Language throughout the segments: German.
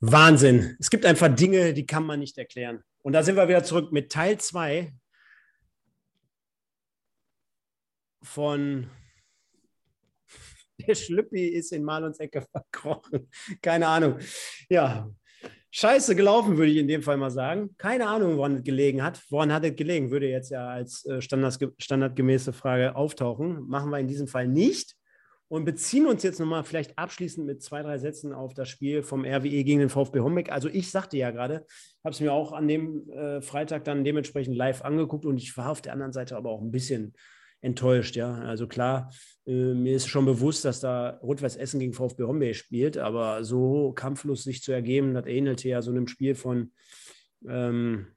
Wahnsinn. Es gibt einfach Dinge, die kann man nicht erklären. Und da sind wir wieder zurück mit Teil 2 von Der Schlüppi ist in Marlons Ecke verkrochen. Keine Ahnung. Ja, scheiße gelaufen, würde ich in dem Fall mal sagen. Keine Ahnung, woran es gelegen hat. Woran hat es gelegen, würde jetzt ja als äh, standardgemäße Frage auftauchen. Machen wir in diesem Fall nicht und beziehen uns jetzt nochmal vielleicht abschließend mit zwei, drei Sätzen auf das Spiel vom RWE gegen den VfB Hombeck. Also ich sagte ja gerade, habe es mir auch an dem äh, Freitag dann dementsprechend live angeguckt und ich war auf der anderen Seite aber auch ein bisschen enttäuscht, ja. Also klar, äh, mir ist schon bewusst, dass da Rot-Weiß Essen gegen VfB Hombeck spielt, aber so kampflos sich zu ergeben, das ähnelte ja so einem Spiel von ähm,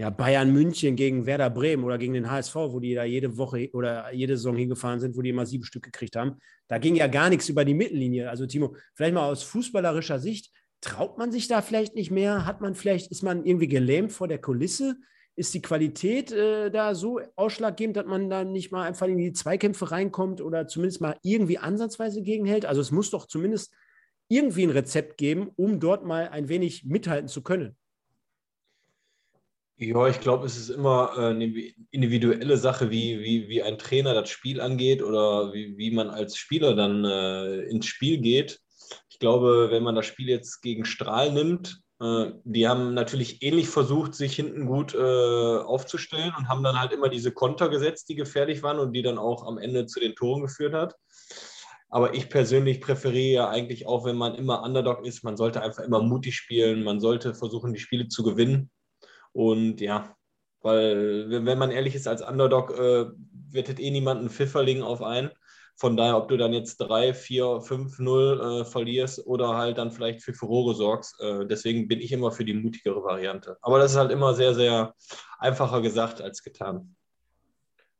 ja, Bayern München gegen Werder Bremen oder gegen den HSV, wo die da jede Woche oder jede Saison hingefahren sind, wo die immer sieben Stück gekriegt haben. Da ging ja gar nichts über die Mittellinie. Also Timo, vielleicht mal aus fußballerischer Sicht, traut man sich da vielleicht nicht mehr? Hat man vielleicht, ist man irgendwie gelähmt vor der Kulisse? Ist die Qualität äh, da so ausschlaggebend, dass man da nicht mal einfach in die Zweikämpfe reinkommt oder zumindest mal irgendwie ansatzweise gegenhält? Also es muss doch zumindest irgendwie ein Rezept geben, um dort mal ein wenig mithalten zu können. Ja, ich glaube, es ist immer äh, eine individuelle Sache, wie, wie, wie ein Trainer das Spiel angeht oder wie, wie man als Spieler dann äh, ins Spiel geht. Ich glaube, wenn man das Spiel jetzt gegen Strahl nimmt, äh, die haben natürlich ähnlich versucht, sich hinten gut äh, aufzustellen und haben dann halt immer diese Konter gesetzt, die gefährlich waren und die dann auch am Ende zu den Toren geführt hat. Aber ich persönlich präferiere ja eigentlich auch, wenn man immer Underdog ist, man sollte einfach immer mutig spielen, man sollte versuchen, die Spiele zu gewinnen und ja, weil, wenn man ehrlich ist, als Underdog äh, wettet eh niemand einen Pfifferling auf ein. Von daher, ob du dann jetzt 3, 4, 5, 0 äh, verlierst oder halt dann vielleicht für Furore sorgst. Äh, deswegen bin ich immer für die mutigere Variante. Aber das ist halt immer sehr, sehr einfacher gesagt als getan.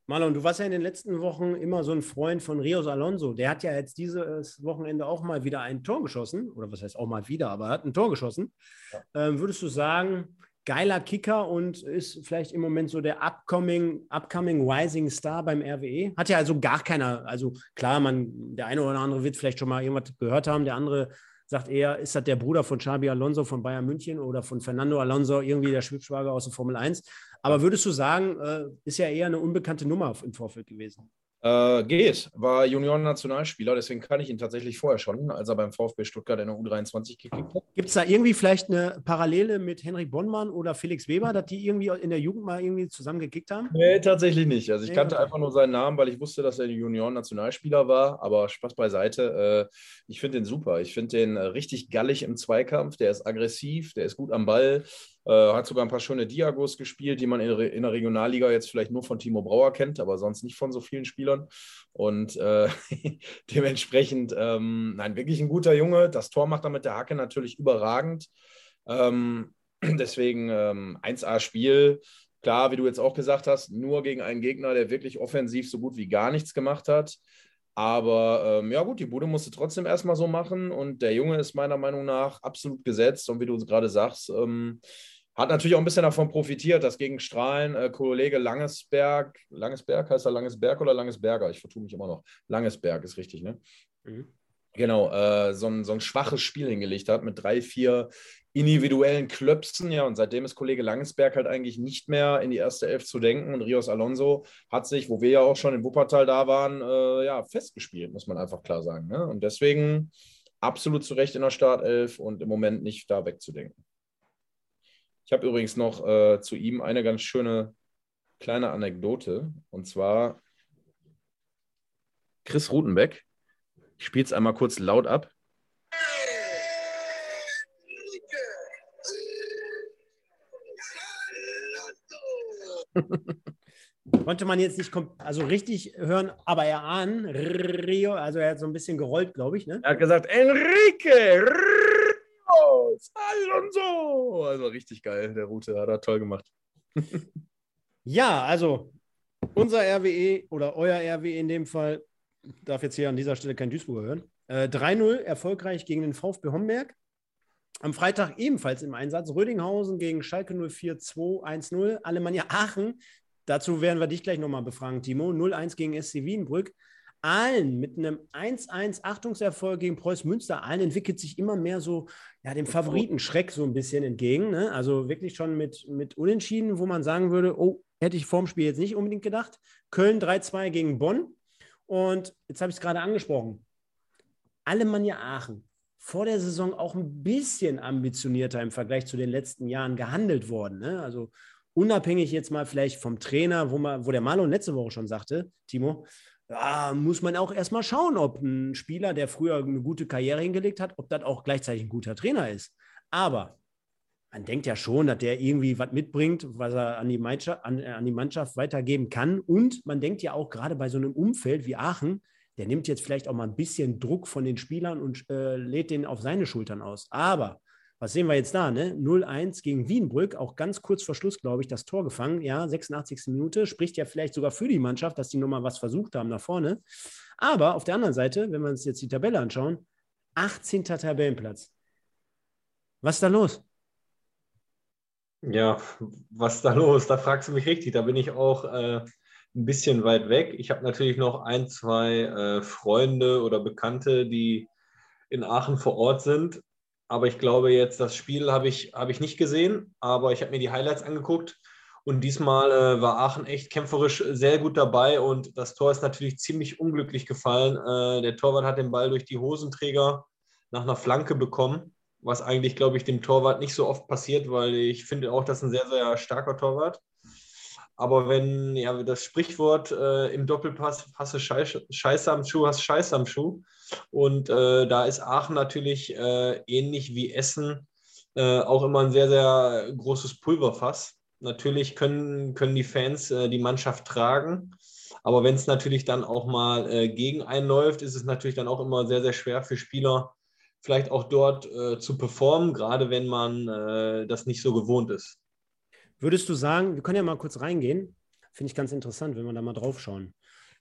Marlon, du warst ja in den letzten Wochen immer so ein Freund von Rios Alonso. Der hat ja jetzt dieses Wochenende auch mal wieder ein Tor geschossen. Oder was heißt auch mal wieder, aber er hat ein Tor geschossen. Ja. Ähm, würdest du sagen, geiler Kicker und ist vielleicht im Moment so der upcoming, upcoming Rising Star beim RWE. Hat ja also gar keiner, also klar, man, der eine oder andere wird vielleicht schon mal irgendwas gehört haben, der andere sagt eher, ist das der Bruder von Xabi Alonso von Bayern München oder von Fernando Alonso, irgendwie der Schwibschwager aus der Formel 1. Aber würdest du sagen, äh, ist ja eher eine unbekannte Nummer im Vorfeld gewesen? Äh, geht, war Junioren-Nationalspieler, deswegen kann ich ihn tatsächlich vorher schon, als er beim VfB Stuttgart in der U23 gekickt hat. Gibt es da irgendwie vielleicht eine Parallele mit Henrik Bonnmann oder Felix Weber, dass die irgendwie in der Jugend mal irgendwie zusammen gekickt haben? Nee, tatsächlich nicht. Also ich nee, kannte okay. einfach nur seinen Namen, weil ich wusste, dass er Junioren-Nationalspieler war, aber Spaß beiseite. Äh, ich finde den super. Ich finde den äh, richtig gallig im Zweikampf, der ist aggressiv, der ist gut am Ball. Äh, hat sogar ein paar schöne Diagos gespielt, die man in, in, der Regionalliga jetzt vielleicht nur von Timo Brauer kennt, aber sonst nicht von so vielen Spielern. Und äh, dementsprechend, ähm, nein, wirklich ein guter Junge. Das Tor macht er mit der Hacke natürlich überragend. Ähm, deswegen ähm, 1A-Spiel. Klar, wie du jetzt auch gesagt hast, nur gegen einen Gegner, der wirklich offensiv so gut wie gar nichts gemacht hat. Aber ähm, ja, gut, die Bude musste trotzdem erstmal so machen und der Junge ist meiner Meinung nach absolut gesetzt. Und wie du gerade sagst, ähm, hat natürlich auch ein bisschen davon profitiert, dass gegen Strahlen äh, Kollege Langesberg, Langesberg heißt er Langesberg oder Langesberger? Ich vertue mich immer noch. Langesberg ist richtig, ne? Mhm. Genau, äh, so, ein, so ein schwaches Spiel hingelegt hat mit drei, vier individuellen Klöpsen. Ja, und seitdem ist Kollege Langesberg halt eigentlich nicht mehr in die erste Elf zu denken. Und Rios Alonso hat sich, wo wir ja auch schon in Wuppertal da waren, äh, ja, festgespielt, muss man einfach klar sagen. Ne? Und deswegen absolut zu Recht in der Startelf und im Moment nicht da wegzudenken. Ich habe übrigens noch äh, zu ihm eine ganz schöne kleine Anekdote. Und zwar Chris Rutenbeck. Ich spiele es einmal kurz laut ab. Konnte man jetzt nicht also richtig hören, aber er ahnen, Rio, also er hat so ein bisschen gerollt, glaube ich. Ne? Er hat gesagt, Enrique, Rios, Alonso. Also richtig geil, der Route, hat er toll gemacht. ja, also unser RWE oder euer RWE in dem Fall, darf jetzt hier an dieser Stelle kein Duisburger hören. Äh, 3-0 erfolgreich gegen den VfB Homberg. Am Freitag ebenfalls im Einsatz Rödinghausen gegen Schalke 04 2-1-0. Alemannia Aachen, dazu werden wir dich gleich nochmal befragen, Timo. 0-1 gegen SC Wienbrück. Aalen mit einem 1-1 Achtungserfolg gegen Preuß Münster. Aalen entwickelt sich immer mehr so ja, dem Favoritenschreck so ein bisschen entgegen. Ne? Also wirklich schon mit, mit Unentschieden, wo man sagen würde, oh, hätte ich vorm Spiel jetzt nicht unbedingt gedacht. Köln 3-2 gegen Bonn. Und jetzt habe ich es gerade angesprochen. Alemannia Aachen, vor der Saison auch ein bisschen ambitionierter im Vergleich zu den letzten Jahren gehandelt worden. Ne? Also unabhängig jetzt mal vielleicht vom Trainer, wo, man, wo der Marlon letzte Woche schon sagte, Timo, ja, muss man auch erstmal schauen, ob ein Spieler, der früher eine gute Karriere hingelegt hat, ob das auch gleichzeitig ein guter Trainer ist. Aber man denkt ja schon, dass der irgendwie was mitbringt, was er an die, an, an die Mannschaft weitergeben kann. Und man denkt ja auch gerade bei so einem Umfeld wie Aachen, der nimmt jetzt vielleicht auch mal ein bisschen Druck von den Spielern und äh, lädt den auf seine Schultern aus. Aber was sehen wir jetzt da? Ne? 0-1 gegen Wienbrück, auch ganz kurz vor Schluss, glaube ich, das Tor gefangen. Ja, 86. Minute, spricht ja vielleicht sogar für die Mannschaft, dass die nochmal was versucht haben nach vorne. Aber auf der anderen Seite, wenn wir uns jetzt die Tabelle anschauen, 18. Tabellenplatz. Was ist da los? Ja, was ist da los? Da fragst du mich richtig. Da bin ich auch äh, ein bisschen weit weg. Ich habe natürlich noch ein, zwei äh, Freunde oder Bekannte, die in Aachen vor Ort sind. Aber ich glaube jetzt, das Spiel habe ich, hab ich nicht gesehen, aber ich habe mir die Highlights angeguckt. Und diesmal äh, war Aachen echt kämpferisch sehr gut dabei und das Tor ist natürlich ziemlich unglücklich gefallen. Äh, der Torwart hat den Ball durch die Hosenträger nach einer Flanke bekommen, was eigentlich, glaube ich, dem Torwart nicht so oft passiert, weil ich finde auch, das ist ein sehr, sehr starker Torwart. Aber wenn, ja, das Sprichwort äh, im Doppelpass, hast du Scheiße am Schuh, hast Scheiße am Schuh. Und äh, da ist Aachen natürlich äh, ähnlich wie Essen äh, auch immer ein sehr, sehr großes Pulverfass. Natürlich können, können die Fans äh, die Mannschaft tragen. Aber wenn es natürlich dann auch mal äh, gegen einen läuft, ist es natürlich dann auch immer sehr, sehr schwer für Spieler, vielleicht auch dort zu performen, gerade wenn man das nicht so gewohnt ist. Würdest du sagen, wir können ja mal kurz reingehen, finde ich ganz interessant, wenn wir da mal drauf schauen.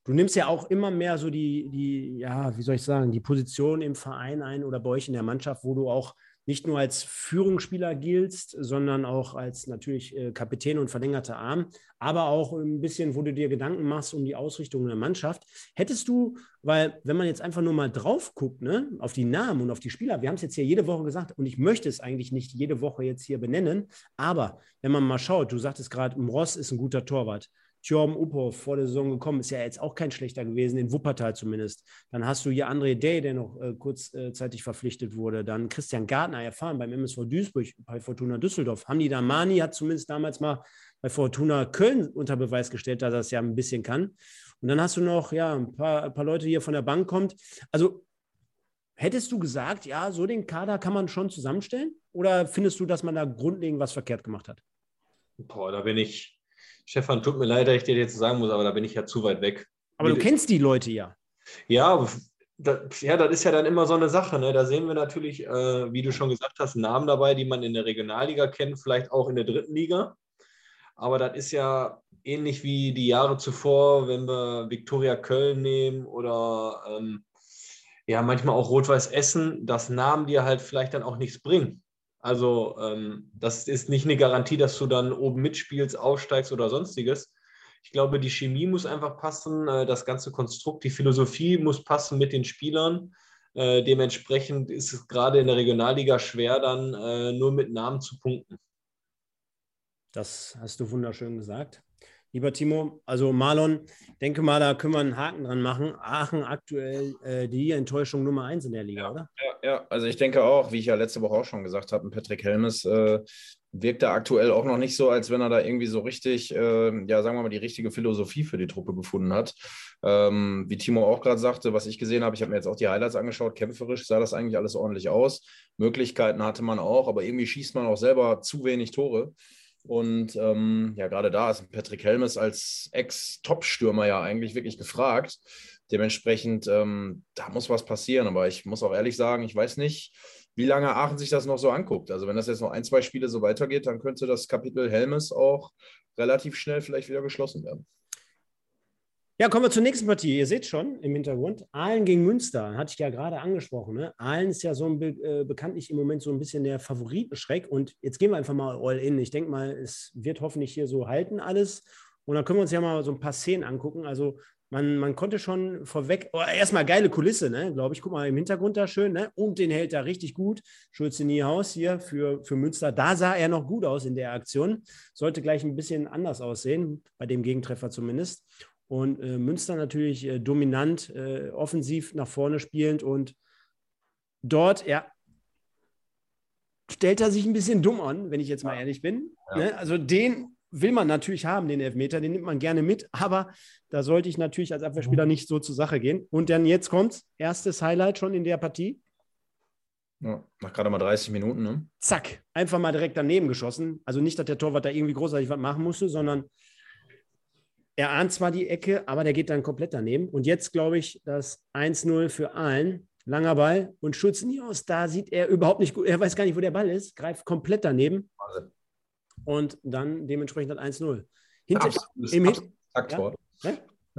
Du nimmst ja auch immer mehr so die, die, ja, wie soll ich sagen, die Position im Verein ein oder bei euch in der Mannschaft, wo du auch nicht nur als Führungsspieler giltst, sondern auch als natürlich äh, Kapitän und verlängerter Arm, aber auch ein bisschen, wo du dir Gedanken machst um die Ausrichtung der Mannschaft. Hättest du, weil wenn man jetzt einfach nur mal drauf guckt, ne, auf die Namen und auf die Spieler, wir haben es jetzt hier jede Woche gesagt und ich möchte es eigentlich nicht jede Woche jetzt hier benennen, aber wenn man mal schaut, du sagtest gerade, Ross ist ein guter Torwart. Tjorm Upov vor der Saison gekommen, ist ja jetzt auch kein schlechter gewesen, in Wuppertal zumindest. Dann hast du hier André Day, der noch äh, kurzzeitig verpflichtet wurde. Dann Christian Gartner erfahren beim MSV Duisburg bei Fortuna Düsseldorf. Hamdi Damani hat zumindest damals mal bei Fortuna Köln unter Beweis gestellt, dass er es ja ein bisschen kann. Und dann hast du noch ja, ein, paar, ein paar Leute hier von der Bank kommt. Also hättest du gesagt, ja, so den Kader kann man schon zusammenstellen? Oder findest du, dass man da grundlegend was verkehrt gemacht hat? Boah, da bin ich, Stefan, tut mir leid, dass ich dir jetzt sagen muss, aber da bin ich ja zu weit weg. Aber du kennst die Leute ja. Ja, das, ja, das ist ja dann immer so eine Sache. Ne? Da sehen wir natürlich, äh, wie du schon gesagt hast, Namen dabei, die man in der Regionalliga kennt, vielleicht auch in der dritten Liga. Aber das ist ja ähnlich wie die Jahre zuvor, wenn wir Viktoria Köln nehmen oder ähm, ja, manchmal auch Rot-Weiß Essen, dass Namen dir halt vielleicht dann auch nichts bringen. Also ähm, das ist nicht eine Garantie, dass du dann oben mitspielst, aufsteigst oder sonstiges. Ich glaube, die Chemie muss einfach passen, äh, das ganze Konstrukt, die Philosophie muss passen mit den Spielern. Äh, dementsprechend ist es gerade in der Regionalliga schwer, dann äh, nur mit Namen zu punkten. Das hast du wunderschön gesagt. Lieber Timo, also Marlon, denke mal, da können wir einen Haken dran machen. Aachen aktuell äh, die Enttäuschung Nummer eins in der Liga, ja, oder? Ja, ja, also ich denke auch, wie ich ja letzte Woche auch schon gesagt habe, Patrick Helmes äh, wirkt da aktuell auch noch nicht so, als wenn er da irgendwie so richtig, äh, ja, sagen wir mal, die richtige Philosophie für die Truppe gefunden hat. Ähm, wie Timo auch gerade sagte, was ich gesehen habe, ich habe mir jetzt auch die Highlights angeschaut, kämpferisch sah das eigentlich alles ordentlich aus. Möglichkeiten hatte man auch, aber irgendwie schießt man auch selber zu wenig Tore. Und ähm, ja, gerade da ist Patrick Helmes als Ex-Top-Stürmer ja eigentlich wirklich gefragt. Dementsprechend, ähm, da muss was passieren. Aber ich muss auch ehrlich sagen, ich weiß nicht, wie lange Aachen sich das noch so anguckt. Also wenn das jetzt noch ein, zwei Spiele so weitergeht, dann könnte das Kapitel Helmes auch relativ schnell vielleicht wieder geschlossen werden. Ja, kommen wir zur nächsten Partie. Ihr seht schon im Hintergrund, Aalen gegen Münster, hatte ich ja gerade angesprochen. Ne? Aalen ist ja so ein, äh, bekanntlich im Moment so ein bisschen der Favoritenschreck. Und jetzt gehen wir einfach mal all in. Ich denke mal, es wird hoffentlich hier so halten alles. Und dann können wir uns ja mal so ein paar Szenen angucken. Also man, man konnte schon vorweg, oh, erstmal geile Kulisse, ne, glaube ich. Guck mal im Hintergrund da schön, ne? Und den hält er richtig gut. Schulze Niehaus hier für, für Münster. Da sah er noch gut aus in der Aktion. Sollte gleich ein bisschen anders aussehen, bei dem Gegentreffer zumindest. Und äh, Münster natürlich äh, dominant, äh, offensiv nach vorne spielend und dort, ja, stellt er sich ein bisschen dumm an, wenn ich jetzt mal ehrlich bin. Ja. Ne? Also den will man natürlich haben, den Elfmeter, den nimmt man gerne mit, aber da sollte ich natürlich als Abwehrspieler mhm. nicht so zur Sache gehen. Und dann jetzt kommt erstes Highlight schon in der Partie. Ja, nach gerade mal 30 Minuten, ne? Zack, einfach mal direkt daneben geschossen. Also nicht, dass der Torwart da irgendwie großartig was machen musste, sondern er ahnt zwar die Ecke, aber der geht dann komplett daneben. Und jetzt glaube ich, das 1-0 für allen. Langer Ball und Schulz nie aus. Da sieht er überhaupt nicht gut. Er weiß gar nicht, wo der Ball ist, greift komplett daneben. Und dann dementsprechend dann 1-0. Absolutes, im absolutes Kacktor. Ja?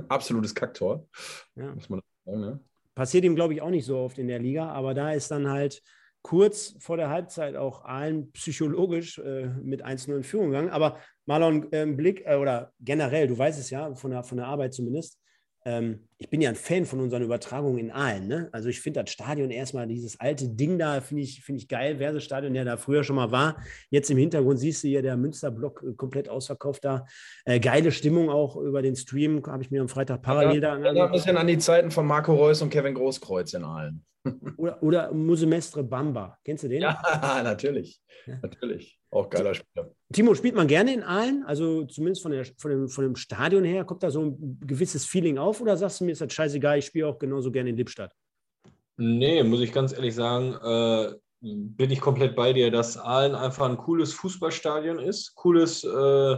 Absolutes Kacktor. Ja. Muss man sagen, ne? Passiert ihm, glaube ich, auch nicht so oft in der Liga, aber da ist dann halt kurz vor der Halbzeit auch allen psychologisch äh, mit 1-0 in Führung gegangen. Aber Marlon, äh, Blick äh, oder generell, du weißt es ja, von der, von der Arbeit zumindest, ähm, ich bin ja ein Fan von unseren Übertragungen in Aalen. Ne? Also ich finde das Stadion erstmal, dieses alte Ding da, finde ich, find ich geil. Versestadion, der da früher schon mal war. Jetzt im Hintergrund siehst du hier der Münsterblock äh, komplett ausverkauft da. Äh, geile Stimmung auch über den Stream, habe ich mir am Freitag parallel ja, da angeschaut. Ein bisschen an die Zeiten von Marco Reus und Kevin Großkreuz in Aalen. Oder, oder Musemestre Bamba. Kennst du den? Ja, natürlich. Ja. Natürlich. Auch geiler Spieler. Timo, spielt man gerne in Aalen? Also zumindest von, der, von, dem, von dem Stadion her, kommt da so ein gewisses Feeling auf oder sagst du mir, ist das scheißegal, ich spiele auch genauso gerne in Lippstadt? Nee, muss ich ganz ehrlich sagen, äh, bin ich komplett bei dir, dass Aalen einfach ein cooles Fußballstadion ist. Cooles, äh,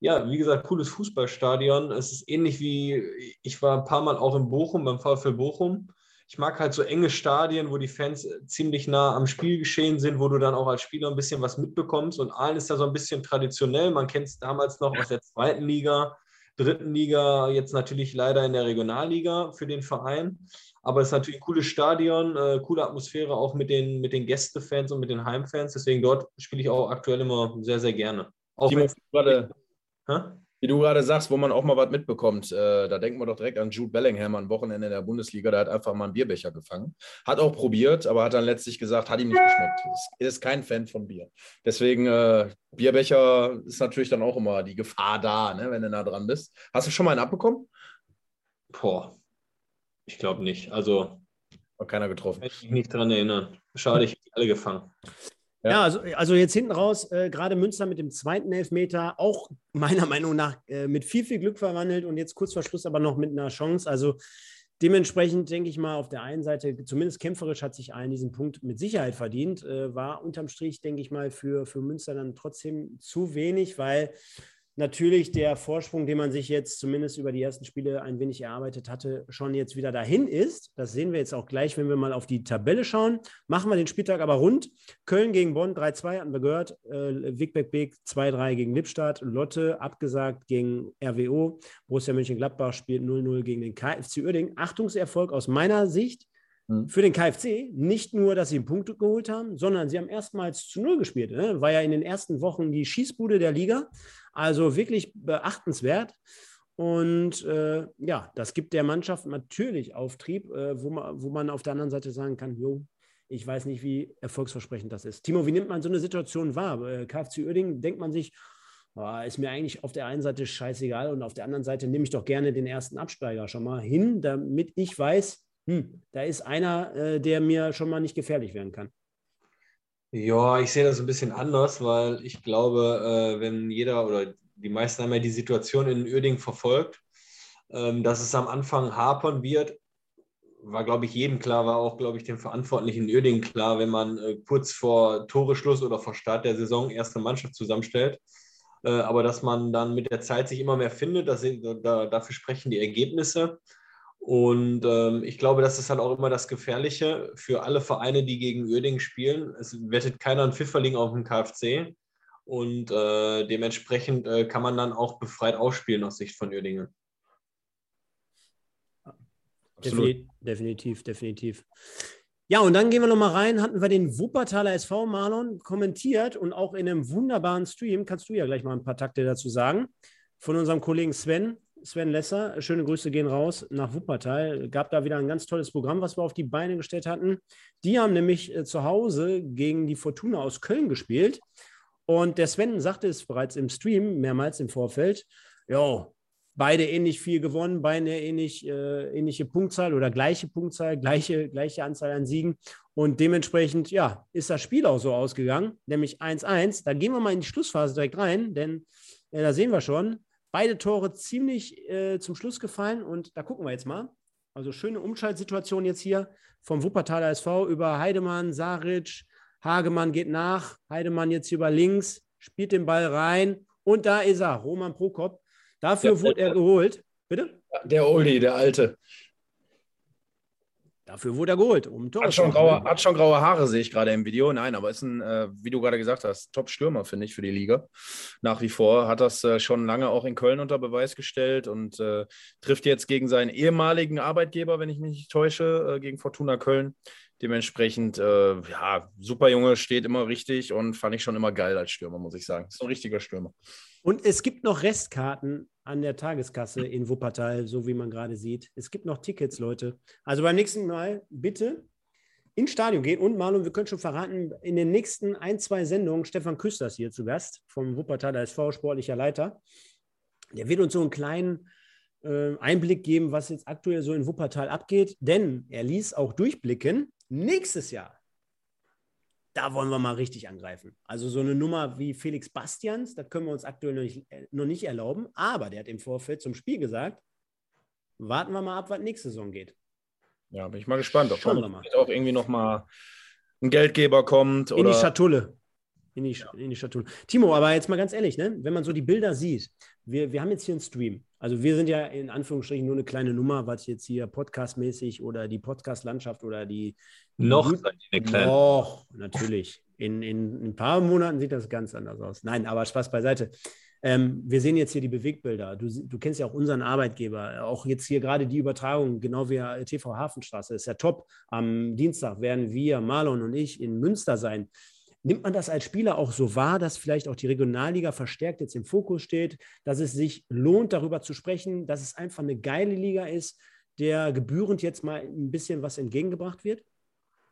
ja, wie gesagt, cooles Fußballstadion. Es ist ähnlich wie, ich war ein paar Mal auch in Bochum, beim VfL Bochum ich mag halt so enge Stadien, wo die Fans äh, ziemlich nah am Spielgeschehen sind, wo du dann auch als Spieler ein bisschen was mitbekommst. Und Aalen ist ja so ein bisschen traditionell. Man kennt es damals noch aus der zweiten Liga, dritten Liga, jetzt natürlich leider in der Regionalliga für den Verein. Aber es ist natürlich ein cooles Stadion, äh, coole Atmosphäre auch mit den, mit den Gästefans und mit den Heimfans. Deswegen dort spiele ich auch aktuell immer sehr, sehr gerne. Auch Timo, gerade, wie du gerade sagst, wo man auch mal was mitbekommt, äh, da denken wir doch direkt an Jude Bellingham am Wochenende in der Bundesliga. Der hat einfach mal einen Bierbecher gefangen. Hat auch probiert, aber hat dann letztlich gesagt, hat ihm nicht geschmeckt. Ist, ist kein Fan von Bier. Deswegen, äh, Bierbecher ist natürlich dann auch immer die Gefahr da, ne, wenn du nah dran bist. Hast du schon mal einen abbekommen? Boah, ich glaube nicht. Also. War keiner getroffen. Kann ich mich nicht dran erinnern. Schade, ich habe alle gefangen. Ja, ja also, also, jetzt hinten raus, äh, gerade Münster mit dem zweiten Elfmeter, auch meiner Meinung nach äh, mit viel, viel Glück verwandelt und jetzt kurz vor Schluss aber noch mit einer Chance. Also dementsprechend denke ich mal, auf der einen Seite, zumindest kämpferisch hat sich allen diesen Punkt mit Sicherheit verdient, äh, war unterm Strich, denke ich mal, für, für Münster dann trotzdem zu wenig, weil natürlich der Vorsprung, den man sich jetzt zumindest über die ersten Spiele ein wenig erarbeitet hatte, schon jetzt wieder dahin ist. Das sehen wir jetzt auch gleich, wenn wir mal auf die Tabelle schauen. Machen wir den Spieltag aber rund. Köln gegen Bonn 3-2 hatten wir gehört. Äh, Wigbeck Beek 2-3 gegen Lippstadt. Lotte abgesagt gegen RWO. Borussia Mönchengladbach spielt 0-0 gegen den KFC Uerdingen. Achtungserfolg aus meiner Sicht hm. für den KFC nicht nur, dass sie einen Punkt geholt haben, sondern sie haben erstmals zu Null gespielt. Ne? War ja in den ersten Wochen die Schießbude der Liga. Also wirklich beachtenswert. Und äh, ja, das gibt der Mannschaft natürlich Auftrieb, äh, wo, man, wo man auf der anderen Seite sagen kann, jo, ich weiß nicht, wie erfolgsversprechend das ist. Timo, wie nimmt man so eine Situation wahr? Äh, KFC Uerdingen denkt man sich, oh, ist mir eigentlich auf der einen Seite scheißegal und auf der anderen Seite nehme ich doch gerne den ersten Absteiger schon mal hin, damit ich weiß, hm, da ist einer, äh, der mir schon mal nicht gefährlich werden kann. Ja, ich sehe das ein bisschen anders, weil ich glaube, äh, wenn jeder oder die meisten haben ja die Situation in Uerdingen verfolgt, ähm, dass es am Anfang hapern wird, war, glaube ich, jedem klar, war auch, glaube ich, dem Verantwortlichen in Uerdingen klar, wenn man äh, kurz vor Toreschluss oder vor Start der Saison erste Mannschaft zusammenstellt. Äh, aber dass man dann mit der Zeit sich immer mehr findet, dass, da, dafür sprechen die Ergebnisse. Und ähm, ich glaube, das ist halt auch immer das Gefährliche für alle Vereine, die gegen Uerdingen spielen. Es wettet keiner ein Pfifferling auf dem KfC. Und äh, dementsprechend äh, kann man dann auch befreit ausspielen aus Sicht von Uerdingen. Definitiv, definitiv, definitiv. Ja, und dann gehen wir nochmal rein, hatten wir den Wuppertaler SV Marlon kommentiert und auch in einem wunderbaren Stream, kannst du ja gleich mal ein paar Takte dazu sagen, von unserem Kollegen Sven, Sven Lesser. Schöne Grüße gehen raus nach Wuppertal. Gab da wieder ein ganz tolles Programm, was wir auf die Beine gestellt hatten. Die haben nämlich äh, zu Hause gegen die Fortuna aus Köln gespielt. Und der Sven sagte es bereits im Stream, mehrmals im Vorfeld. Jo, beide ähnlich viel gewonnen, beide ähnlich, äh, ähnliche Punktzahl oder gleiche Punktzahl, gleiche, gleiche Anzahl an Siegen. Und dementsprechend, ja, ist das Spiel auch so ausgegangen, nämlich 1-1. Da gehen wir mal in die Schlussphase direkt rein, denn ja, da sehen wir schon, beide Tore ziemlich äh, zum Schluss gefallen und da gucken wir jetzt mal. Also schöne Umschaltsituation jetzt hier vom Wuppertaler SV über Heidemann, Saric, Hagemann geht nach, Heidemann jetzt hier über links, spielt den Ball rein und da ist er, Roman Prokop Dafür ja, wurde er geholt. Bitte? Der Oldie, der Alte. Dafür wurde er geholt. Um hat, schon graue, hat schon graue Haare, sehe ich gerade im Video. Nein, aber ist ein, äh, wie du gerade gesagt hast, Top-Stürmer, finde ich, für die Liga. Nach wie vor hat das äh, schon lange auch in Köln unter Beweis gestellt und äh, trifft jetzt gegen seinen ehemaligen Arbeitgeber, wenn ich mich nicht täusche, äh, gegen Fortuna Köln. Dementsprechend, äh, ja, super Junge, steht immer richtig und fand ich schon immer geil als Stürmer, muss ich sagen. Ist ein richtiger Stürmer. Und es gibt noch Restkarten an der Tageskasse in Wuppertal, so wie man gerade sieht. Es gibt noch Tickets, Leute. Also beim nächsten Mal bitte ins Stadion gehen. Und Marlon, wir können schon verraten, in den nächsten ein, zwei Sendungen Stefan Küsters hier zu Gast vom Wuppertaler SV, sportlicher Leiter. Der wird uns so einen kleinen äh, Einblick geben, was jetzt aktuell so in Wuppertal abgeht. Denn er ließ auch durchblicken, nächstes Jahr da wollen wir mal richtig angreifen. Also so eine Nummer wie Felix Bastians, das können wir uns aktuell noch nicht, äh, noch nicht erlauben. Aber der hat im Vorfeld zum Spiel gesagt, warten wir mal ab, was nächste Saison geht. Ja, bin ich mal gespannt, ob Schauen auch irgendwie noch mal ein Geldgeber kommt. In die Schatulle. In die, in die Schatulle. Timo, aber jetzt mal ganz ehrlich, ne? wenn man so die Bilder sieht, wir, wir haben jetzt hier einen Stream. Also wir sind ja in Anführungsstrichen nur eine kleine Nummer, was jetzt hier podcastmäßig oder die Podcast-Landschaft oder die. Noch eine kleine. Noch, natürlich. In, in, in, ein paar Monaten sieht das ganz anders aus. Nein, aber Spaß beiseite. Ähm, wir sehen jetzt hier die Bewegbilder. Du, du, kennst ja auch unseren Arbeitgeber. Auch jetzt hier gerade die Übertragung, genau wie TV Hafenstraße, ist ja top. Am Dienstag werden wir, Marlon und ich, in Münster sein. Nimmt man das als Spieler auch so wahr, dass vielleicht auch die Regionalliga verstärkt jetzt im Fokus steht, dass es sich lohnt, darüber zu sprechen, dass es einfach eine geile Liga ist, der gebührend jetzt mal ein bisschen was entgegengebracht wird?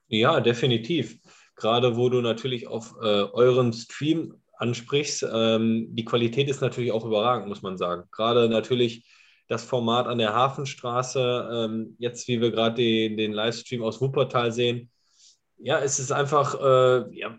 Ja, definitiv. Gerade wo du natürlich auf äh, euren Stream ansprichst, ähm, die Qualität ist natürlich auch überragend, muss man sagen. Gerade natürlich das Format an der Hafenstraße, ähm, jetzt wie wir gerade den, den Livestream aus Wuppertal sehen, ja, es ist einfach, äh, ja,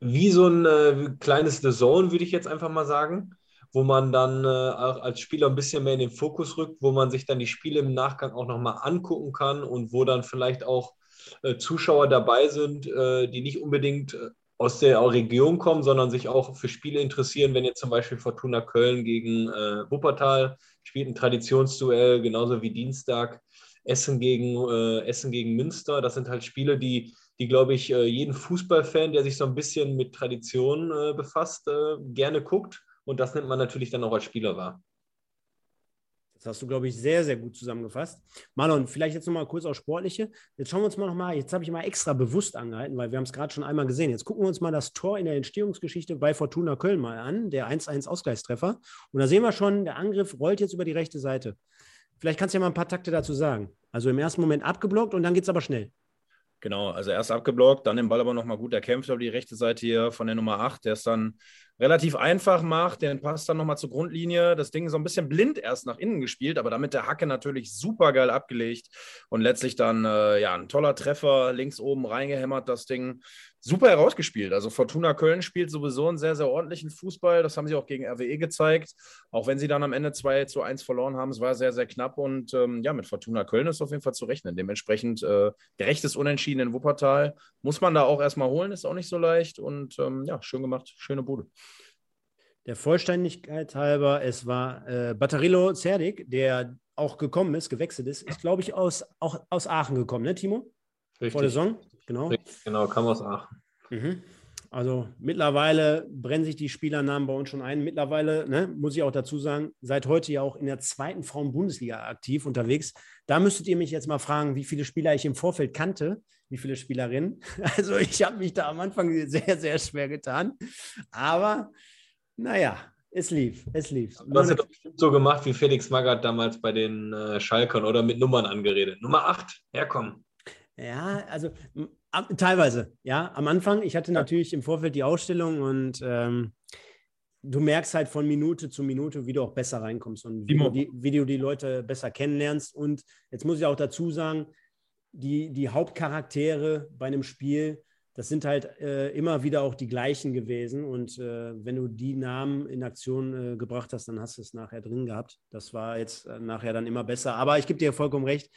wie so ein äh, kleines The Zone, würde ich jetzt einfach mal sagen, wo man dann äh, als Spieler ein bisschen mehr in den Fokus rückt, wo man sich dann die Spiele im Nachgang auch nochmal angucken kann und wo dann vielleicht auch äh, Zuschauer dabei sind, äh, die nicht unbedingt äh, aus der Region kommen, sondern sich auch für Spiele interessieren, wenn jetzt zum Beispiel Fortuna Köln gegen äh, Wuppertal spielt, ein Traditionsduell, genauso wie Dienstag Essen gegen, Essen gegen Münster. Das sind halt Spiele, die die, glaube ich, äh, jeden Fußballfan, der sich so ein bisschen mit Tradition äh, befasst, äh, gerne guckt. Und das nimmt man natürlich dann auch als Spieler wahr. Das hast du, glaube ich, sehr, sehr gut zusammengefasst. Marlon, vielleicht jetzt nochmal kurz auf Sportliche. Jetzt schauen wir uns mal nochmal, jetzt habe ich mal extra bewusst angehalten, weil wir haben es gerade schon einmal gesehen. Jetzt gucken wir uns mal das Tor in der Entstehungsgeschichte bei Fortuna Köln mal an, der 1-1-Ausgleichstreffer. Und da sehen wir schon, der Angriff rollt jetzt über die rechte Seite. Vielleicht kannst du ja mal ein paar Takte dazu sagen. Also im ersten Moment abgeblockt und dann geht es aber schnell. Genau, also erst abgeblockt, dann den Ball aber nochmal gut erkämpft auf die rechte Seite hier von der Nummer 8, der es dann relativ einfach macht, den Pass dann nochmal zur Grundlinie, das Ding so ein bisschen blind erst nach innen gespielt, aber damit der Hacke natürlich super geil abgelegt und letztlich dann äh, ja ein toller Treffer links oben reingehämmert, das Ding super herausgespielt. Also Fortuna Köln spielt sowieso einen sehr, sehr ordentlichen Fußball. Das haben sie auch gegen RWE gezeigt. Auch wenn sie dann am Ende 2 zu 1 verloren haben. Es war sehr, sehr knapp. Und ähm, ja, mit Fortuna Köln ist auf jeden Fall zu rechnen. Dementsprechend äh, gerechtes Unentschieden in Wuppertal. Muss man da auch erstmal holen, ist auch nicht so leicht. Und ähm, ja, schön gemacht. Schöne Bude. Der Vollständigkeit halber, es war äh, Batterillo Zerdik, der auch gekommen ist, gewechselt ist, ist, glaube ich, aus, auch aus Aachen gekommen, ne, Timo? Richtig. Vor der Saison, genau. Richtig, genau, kam aus Aachen. Mhm. Also mittlerweile brennen sich die Spielernamen bei uns schon ein. Mittlerweile, ne, muss ich auch dazu sagen, seit heute ja auch in der zweiten Frauen-Bundesliga aktiv unterwegs. Da müsstet ihr mich jetzt mal fragen, wie viele Spieler ich im Vorfeld kannte, wie viele Spielerinnen. Also ich habe mich da am Anfang sehr, sehr schwer getan. Aber naja, Es lief, es lief. Du hast ja doch bestimmt so gemacht wie Felix Magath damals bei den äh, Schalkern oder mit Nummern angeredet. Nummer 8, herkommen. Ja, also teilweise, ja. Am Anfang, ich hatte natürlich im Vorfeld die Ausstellung und ähm, du merkst halt von Minute zu Minute, wie du auch besser reinkommst und wie, du die, wie du die Leute besser kennenlernst. Und jetzt muss ich auch dazu sagen, die, die Hauptcharaktere bei einem Spiel, das sind halt äh, immer wieder auch die gleichen gewesen. Und äh, wenn du die Namen in Aktion äh, gebracht hast, dann hast du es nachher drin gehabt. Das war jetzt äh, nachher dann immer besser. Aber ich gebe dir vollkommen recht.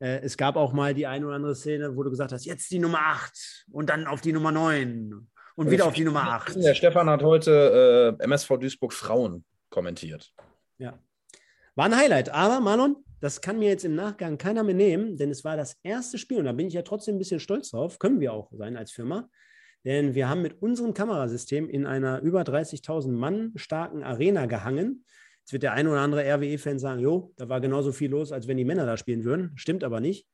Äh, es gab auch mal die eine oder andere Szene, wo du gesagt hast, jetzt die Nummer 8 und dann auf die Nummer 9 und wieder auf die Nummer 8. Der Stefan hat heute äh, MSV Duisburg Frauen kommentiert. Ja. War ein Highlight. Aber Marlon, das kann mir jetzt im Nachgang keiner mehr nehmen, denn es war das erste Spiel und da bin ich ja trotzdem ein bisschen stolz drauf. Können wir auch sein als Firma. Denn wir haben mit unserem Kamerasystem in einer über 30.000 Mann starken Arena gehangen. Jetzt wird der ein oder andere RWE-Fan sagen, jo, da war genauso viel los, als wenn die Männer da spielen würden. Stimmt aber nicht.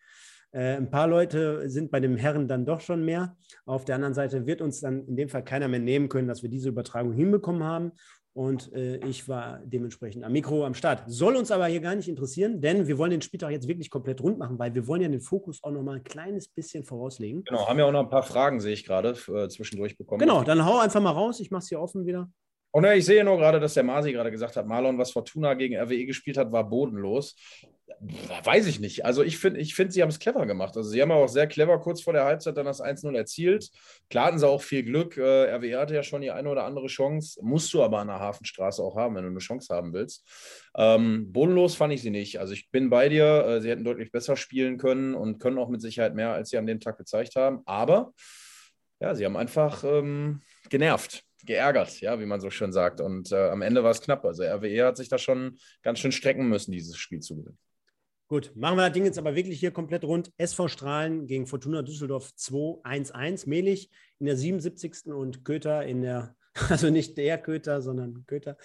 Äh, ein paar Leute sind bei den Herren dann doch schon mehr. Auf der anderen Seite wird uns dann in dem Fall keiner mehr nehmen können, dass wir diese Übertragung hinbekommen haben. Und äh, ich war dementsprechend am Mikro am Start. Soll uns aber hier gar nicht interessieren, denn wir wollen den Spieltag jetzt wirklich komplett rund machen, weil wir wollen ja den Fokus auch noch mal ein kleines bisschen vorauslegen. Genau, haben ja auch noch ein paar Fragen, sehe ich gerade, äh, zwischendurch bekommen. Genau, dann hau einfach mal raus. Ich mache es hier offen wieder. Oh, ich sehe nur gerade, dass der Masi gerade gesagt hat, Marlon, was Fortuna gegen RWE gespielt hat, war bodenlos. Weiß ich nicht. Also ich finde, ich find, sie haben es clever gemacht. Also sie haben auch sehr clever kurz vor der Halbzeit dann das 1-0 erzielt. Klar hatten sie auch viel Glück. Äh, RWE hatte ja schon die eine oder andere Chance. Musst du aber an der Hafenstraße auch haben, wenn du eine Chance haben willst. Ähm, bodenlos fand ich sie nicht. Also ich bin bei dir. Äh, sie hätten deutlich besser spielen können und können auch mit Sicherheit mehr, als sie an dem Tag gezeigt haben. Aber ja, sie haben einfach ähm, genervt geärgert, ja, wie man so schön sagt. Und äh, am Ende war es knapp. Also RWE hat sich da schon ganz schön strecken müssen, dieses Spiel zu gewinnen. Gut, machen wir das Ding jetzt aber wirklich hier komplett rund. SV Strahlen gegen Fortuna Düsseldorf 2-1-1. Mehlig in der 77. und Köter in der also nicht der Köter, sondern Köter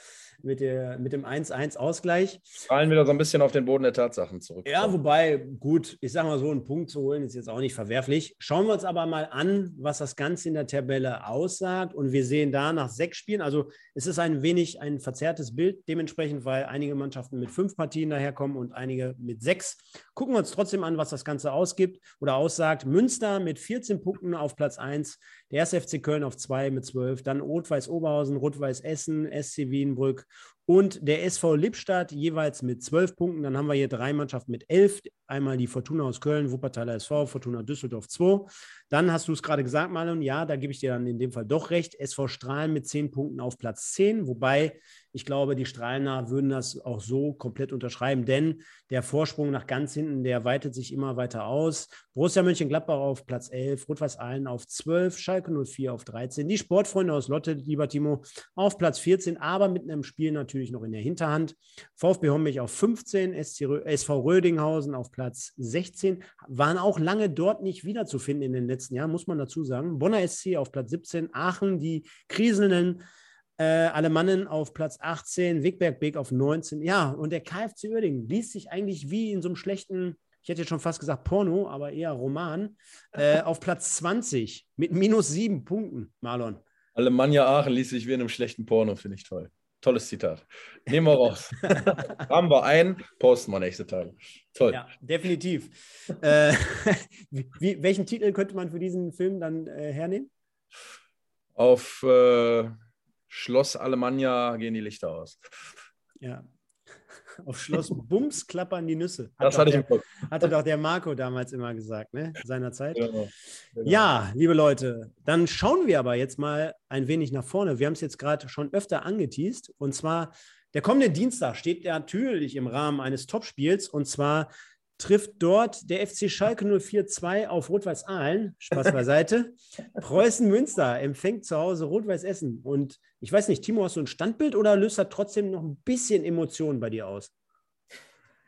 mit, der, mit dem 1-1-Ausgleich. Fallen wieder so ein bisschen auf den Boden der Tatsachen zurück. Ja, wobei, gut, ich sage mal so, einen Punkt zu holen ist jetzt auch nicht verwerflich. Schauen wir uns aber mal an, was das Ganze in der Tabelle aussagt. Und wir sehen da nach sechs Spielen, also es ist ein wenig ein verzerrtes Bild, dementsprechend, weil einige Mannschaften mit fünf Partien daherkommen und einige mit sechs. Gucken wir uns trotzdem an, was das Ganze ausgibt oder aussagt. Münster mit 14 Punkten auf Platz 1, der 1. FC Köln auf 2 mit 12, dann Rot-Weiß Oberhausen, Rot-Weiß Essen, SC Wienbrück und der SV Lippstadt jeweils mit 12 Punkten. Dann haben wir hier drei Mannschaften mit 11. Einmal die Fortuna aus Köln, Wuppertaler SV, Fortuna Düsseldorf 2. Dann hast du es gerade gesagt, Marlon, ja, da gebe ich dir dann in dem Fall doch recht. SV Strahlen mit 10 Punkten auf Platz 10, wobei ich glaube, die Strahlener würden das auch so komplett unterschreiben, denn der Vorsprung nach ganz hinten, der weitet sich immer weiter aus. Borussia Mönchengladbach auf Platz 11, Rot-Weiß Aalen auf 12, Schalke 04 auf 13, die Sportfreunde aus Lotte, lieber Timo, auf Platz 14, aber mit einem Spiel natürlich noch in der Hinterhand. VfB Hommich auf 15, SV Rödinghausen auf Platz 16, waren auch lange dort nicht wiederzufinden in den letzten Jahren, muss man dazu sagen. Bonner SC auf Platz 17, Aachen, die kriselnden äh, Alemannen auf Platz 18, Wigberg auf 19. Ja, und der KfC Uerdingen liest sich eigentlich wie in so einem schlechten, ich hätte jetzt schon fast gesagt Porno, aber eher Roman, äh, auf Platz 20 mit minus sieben Punkten, Marlon. Alemannia Aachen liest sich wie in einem schlechten Porno, finde ich toll. Tolles Zitat. Nehmen wir raus. Haben wir ein, posten wir nächste Tage. Toll. Ja, definitiv. äh, wie, welchen Titel könnte man für diesen Film dann äh, hernehmen? Auf äh, Schloss Alemannia gehen die Lichter aus. Ja. Auf Schloss Bums klappern die Nüsse. Hat das hatte der, ich im Kopf. Hatte doch der Marco damals immer gesagt, ne? Seinerzeit. Genau. Genau. Ja, liebe Leute, dann schauen wir aber jetzt mal ein wenig nach vorne. Wir haben es jetzt gerade schon öfter angeteased. Und zwar der kommende Dienstag steht natürlich im Rahmen eines Topspiels. Und zwar trifft dort der FC Schalke 04-2 auf Rot-Weiß Aalen. Spaß beiseite. Preußen Münster empfängt zu Hause Rot-Weiß Essen. Und ich weiß nicht, Timo, hast du ein Standbild oder löst das trotzdem noch ein bisschen Emotionen bei dir aus?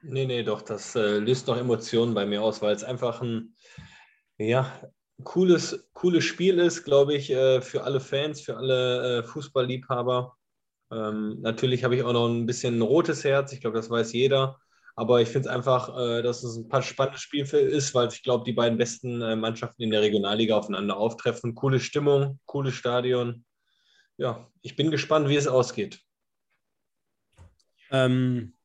Nee, nee, doch, das äh, löst noch Emotionen bei mir aus, weil es einfach ein ja, cooles, cooles Spiel ist, glaube ich, äh, für alle Fans, für alle äh, Fußballliebhaber. Ähm, natürlich habe ich auch noch ein bisschen ein rotes Herz, ich glaube, das weiß jeder. Aber ich finde es einfach, äh, dass es ein paar spannendes Spiel ist, weil ich glaube, die beiden besten äh, Mannschaften in der Regionalliga aufeinander auftreffen. Coole Stimmung, cooles Stadion. Ja, ich bin gespannt, wie es ausgeht. Ähm,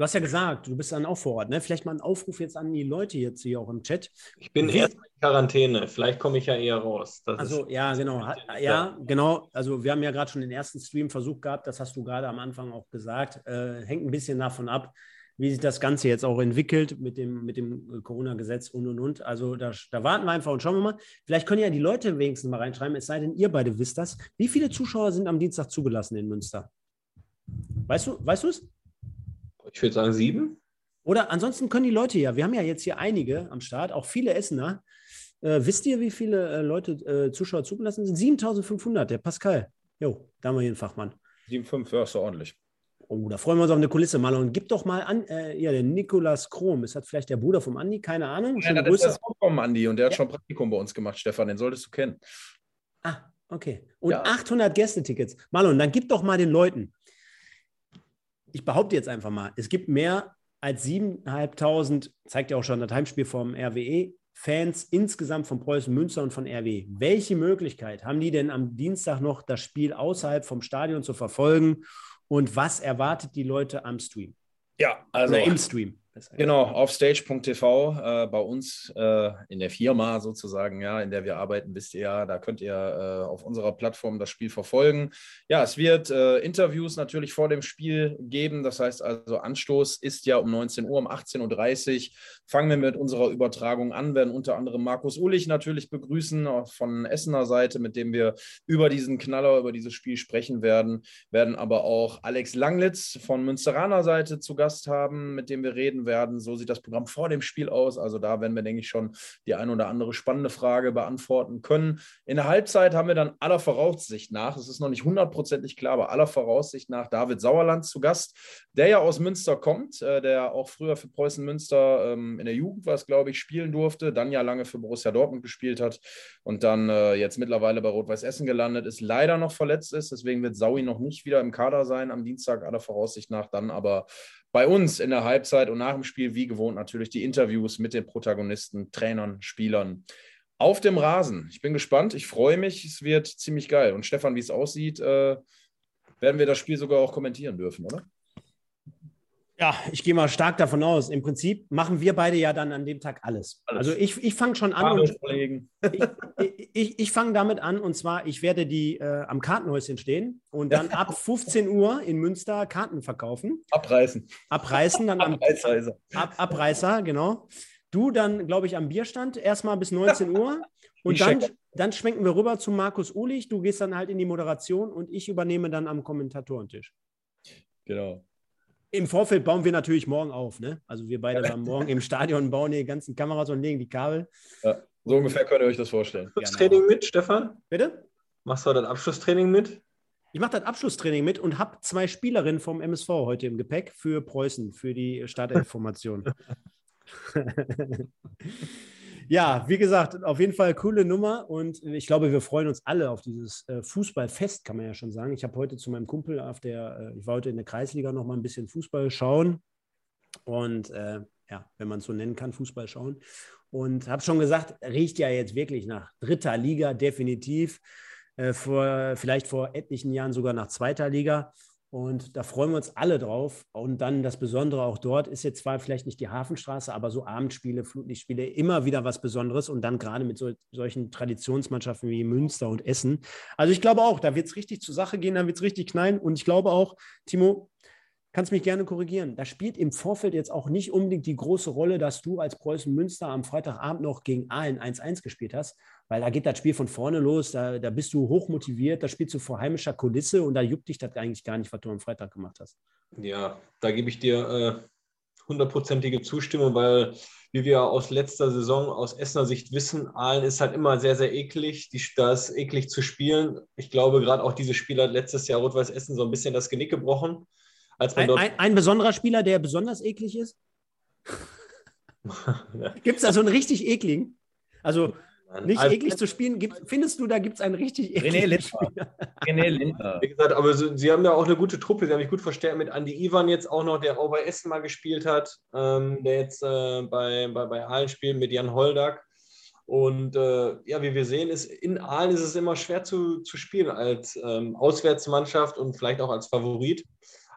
du hast ja gesagt, du bist dann auch vor Ort, ne? Vielleicht mal ein Aufruf jetzt an die Leute jetzt hier auch im Chat. Ich bin erst in Quarantäne. Vielleicht komme ich ja eher raus. Das Also ja, genau. Ja, genau. Also wir haben ja gerade schon den ersten Stream-Versuch gehabt, das hast du gerade am Anfang auch gesagt. Äh, hängt ein bisschen davon ab, wie sich das Ganze jetzt auch entwickelt mit dem, mit dem äh, Corona-Gesetz und und und. Also da, da warten wir einfach und schauen wir mal. Vielleicht können ja die Leute wenigstens mal reinschreiben, es sei denn, ihr beide wisst das. Wie viele Zuschauer sind am Dienstag zugelassen in Münster? Weißt du, weißt du es? Ich würde sagen sieben. Oder ansonsten können die Leute ja, wir haben ja jetzt hier einige am Start, auch viele Essener. Äh, wisst ihr, wie viele äh, Leute, äh, Zuschauer zugelassen sind? 7500, der Pascal. Jo, da haben wir hier einen Fachmann. 7,5, ja, ist doch ordentlich. Oh, da freuen wir uns auf eine Kulisse mal. Und gib doch mal an, äh, ja, der Nikolas Krom. Ist das vielleicht der Bruder vom Andi? Keine Ahnung. Ja, das ist das vom Andi und der hat Ja. schon Praktikum bei uns gemacht, Stefan, den solltest du kennen. Ah, okay. Und Ja. 800 Gästetickets. Marlon, dann gib doch mal den Leuten. Ich behaupte jetzt einfach mal, es gibt mehr als 7.500, zeigt ja auch schon das Heimspiel vom RWE, Fans insgesamt von Preußen Münster und von RW. Welche Möglichkeit haben die denn am Dienstag noch, das Spiel außerhalb vom Stadion zu verfolgen? Und was erwartet die Leute am Stream? Ja, also Oder im Stream? Besser. Genau, auf stage.tv äh, bei uns äh, in der Firma sozusagen, ja, in der wir arbeiten, wisst ihr ja, da könnt ihr äh, auf unserer Plattform das Spiel verfolgen. Ja, es wird äh, Interviews natürlich vor dem Spiel geben. Das heißt also, Anstoß ist ja um 19 Uhr, um 18.30 Uhr. Fangen wir mit unserer Übertragung an, werden unter anderem Markus Ulich natürlich begrüßen auch von Essener Seite, mit dem wir über diesen Knaller, über dieses Spiel sprechen werden. Werden aber auch Alex Langlitz von Münsteraner Seite zu Gast haben, mit dem wir reden werden. So sieht das Programm vor dem Spiel aus. Also da werden wir, denke ich, schon die ein oder andere spannende Frage beantworten können. In der Halbzeit haben wir dann aller Voraussicht nach, es ist noch nicht hundertprozentig klar, aber aller Voraussicht nach David Sauerland zu Gast, der ja aus Münster kommt, äh, der auch früher für Preußen Münster ähm, in der Jugend was, glaube ich, spielen durfte, dann ja lange für Borussia Dortmund gespielt hat und dann äh, jetzt mittlerweile bei Rot-Weiß Essen gelandet ist, leider noch verletzt ist. Deswegen wird Saui noch nicht wieder im Kader sein am Dienstag, aller Voraussicht nach, dann aber bei uns in der Halbzeit und nach dem Spiel, wie gewohnt, natürlich die Interviews mit den Protagonisten, Trainern, Spielern auf dem Rasen. Ich bin gespannt, ich freue mich, es wird ziemlich geil. Und Stefan, wie es aussieht, äh, werden wir das Spiel sogar auch kommentieren dürfen, oder? Ja, ich gehe mal stark davon aus. Im Prinzip machen wir beide ja dann an dem Tag alles. Alles. Also ich, ich fange schon an und ich, ich, ich, ich fange damit an und zwar, ich werde die äh, am Kartenhäuschen stehen und dann ab 15 Uhr in Münster Karten verkaufen, Abreißen. abreißen, dann am Abreißer er. Ab, Abreißer, genau. Du dann, glaube ich, am Bierstand erstmal bis 19 Uhr und Ich dann, dann schwenken wir rüber zu Markus Ulich. Du gehst dann halt in die Moderation und ich übernehme dann am Kommentatorentisch. Genau. Im Vorfeld bauen wir natürlich morgen auf, ne? Also wir beide waren morgen im Stadion, bauen die ganzen Kameras und legen die Kabel. Ja, so ungefähr könnt ihr euch das vorstellen. Abschlusstraining mit, Stefan? Bitte? Machst du das Abschlusstraining mit? Ich mache das Abschlusstraining mit und habe zwei Spielerinnen vom MSV heute im Gepäck für Preußen, für die Startelf-Formation. ja, wie gesagt, auf jeden Fall coole Nummer und ich glaube, wir freuen uns alle auf dieses äh, Fußballfest, kann man ja schon sagen. Ich habe heute zu meinem Kumpel auf der, äh, ich war heute in der Kreisliga noch mal ein bisschen Fußball schauen und äh, ja, wenn man es so nennen kann, Fußball schauen. Und habe schon gesagt, riecht ja jetzt wirklich nach dritter Liga, definitiv. Äh, vor, vielleicht vor etlichen Jahren sogar nach zweiter Liga. Und da freuen wir uns alle drauf. Und dann das Besondere auch dort ist jetzt zwar vielleicht nicht die Hafenstraße, aber so Abendspiele, Flutlichtspiele, immer wieder was Besonderes. Und dann gerade mit so, solchen Traditionsmannschaften wie Münster und Essen. Also ich glaube auch, da wird es richtig zur Sache gehen, da wird es richtig knallen. Und ich glaube auch, Timo, kannst mich gerne korrigieren. Da spielt im Vorfeld jetzt auch nicht unbedingt die große Rolle, dass du als Preußen Münster am Freitagabend noch gegen Aalen 1-1 gespielt hast, weil da geht das Spiel von vorne los, da, da bist du hochmotiviert, da spielst du vor heimischer Kulisse und da juckt dich das eigentlich gar nicht, was du am Freitag gemacht hast. Ja, da gebe ich dir äh, hundertprozentige Zustimmung, weil wie wir aus letzter Saison aus Essener Sicht wissen, Aalen ist halt immer sehr, sehr eklig. Die, da ist eklig zu spielen. Ich glaube, gerade auch diese Spieler hat letztes Jahr Rot-Weiß Essen so ein bisschen das Genick gebrochen. Als man Ein, dort ein, ein besonderer Spieler, der besonders eklig ist? Gibt es da so einen richtig ekligen? Also nicht Also, eklig zu spielen, gibt, findest du, da gibt es einen richtig René Lindner. René Lindner. Wie gesagt, aber so, sie haben ja auch eine gute Truppe. Sie haben sich gut verstärkt mit Andy Ivan jetzt auch noch, der auch bei Essen mal gespielt hat, ähm, der jetzt äh, bei, bei, bei Aalen spielt mit Jan Holdak. Und äh, ja, wie wir sehen, ist in Aalen ist es immer schwer zu, zu spielen als ähm, Auswärtsmannschaft und vielleicht auch als Favorit.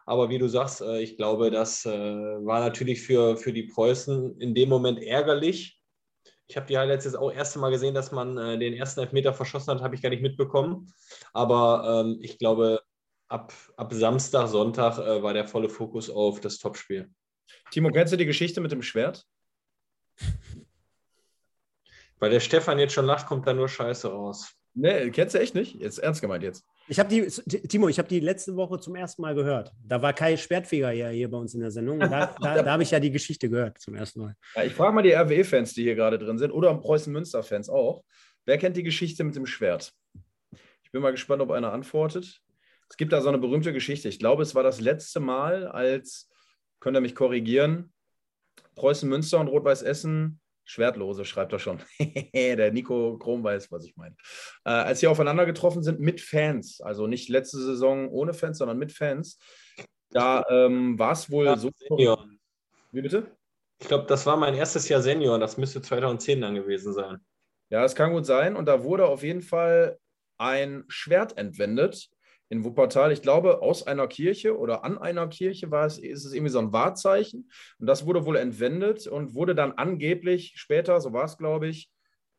Aber wie du sagst, äh, ich glaube, das äh, war natürlich für, für die Preußen in dem Moment ärgerlich. Ich habe die Highlights jetzt auch erste Mal gesehen, dass man äh, den ersten Elfmeter verschossen hat, habe ich gar nicht mitbekommen. Aber ähm, ich glaube, ab, ab Samstag, Sonntag äh, war der volle Fokus auf das Topspiel. Timo, kennst du die Geschichte mit dem Schwert? Weil der Stefan jetzt schon lacht, kommt da nur Scheiße raus. Nee, kennst du echt nicht? Jetzt ernst gemeint jetzt. Ich habe die, Timo, ich habe die letzte Woche zum ersten Mal gehört. Da war Kai Schwertfeger ja hier bei uns in der Sendung. Da, da, da habe ich ja die Geschichte gehört zum ersten Mal. Ja, ich frage mal die RWE-Fans, die hier gerade drin sind, oder Preußen-Münster-Fans auch. Wer kennt die Geschichte mit dem Schwert? Ich bin mal gespannt, ob einer antwortet. Es gibt da so eine berühmte Geschichte. Ich glaube, es war das letzte Mal, als, könnt ihr mich korrigieren, Preußen-Münster und Rot-Weiß Essen Schwertlose, schreibt er schon. der Nico Krom weiß, was ich meine. Äh, als sie aufeinander getroffen sind mit Fans, also nicht letzte Saison ohne Fans, sondern mit Fans, da ähm, war es wohl ja, so. Senior. Wie bitte? Ich glaube, das war mein erstes Jahr Senior. Das müsste 2010 dann gewesen sein. Ja, das kann gut sein. Und da wurde auf jeden Fall ein Schwert entwendet in Wuppertal, ich glaube, aus einer Kirche oder an einer Kirche war es, ist es irgendwie so ein Wahrzeichen. Und das wurde wohl entwendet und wurde dann angeblich später, so war es, glaube ich,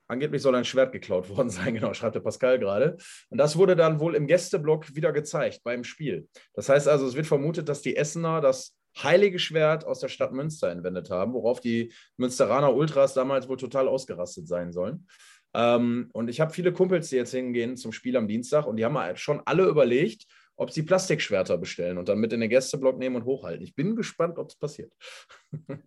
angeblich soll ein Schwert geklaut worden sein, genau, schreibt der Pascal gerade. Und das wurde dann wohl im Gästeblock wieder gezeigt beim Spiel. Das heißt also, es wird vermutet, dass die Essener das heilige Schwert aus der Stadt Münster entwendet haben, worauf die Münsteraner Ultras damals wohl total ausgerastet sein sollen. Ähm, und ich habe viele Kumpels, die jetzt hingehen zum Spiel am Dienstag und die haben halt schon alle überlegt, ob sie Plastikschwerter bestellen und dann mit in den Gästeblock nehmen und hochhalten. Ich bin gespannt, ob es passiert.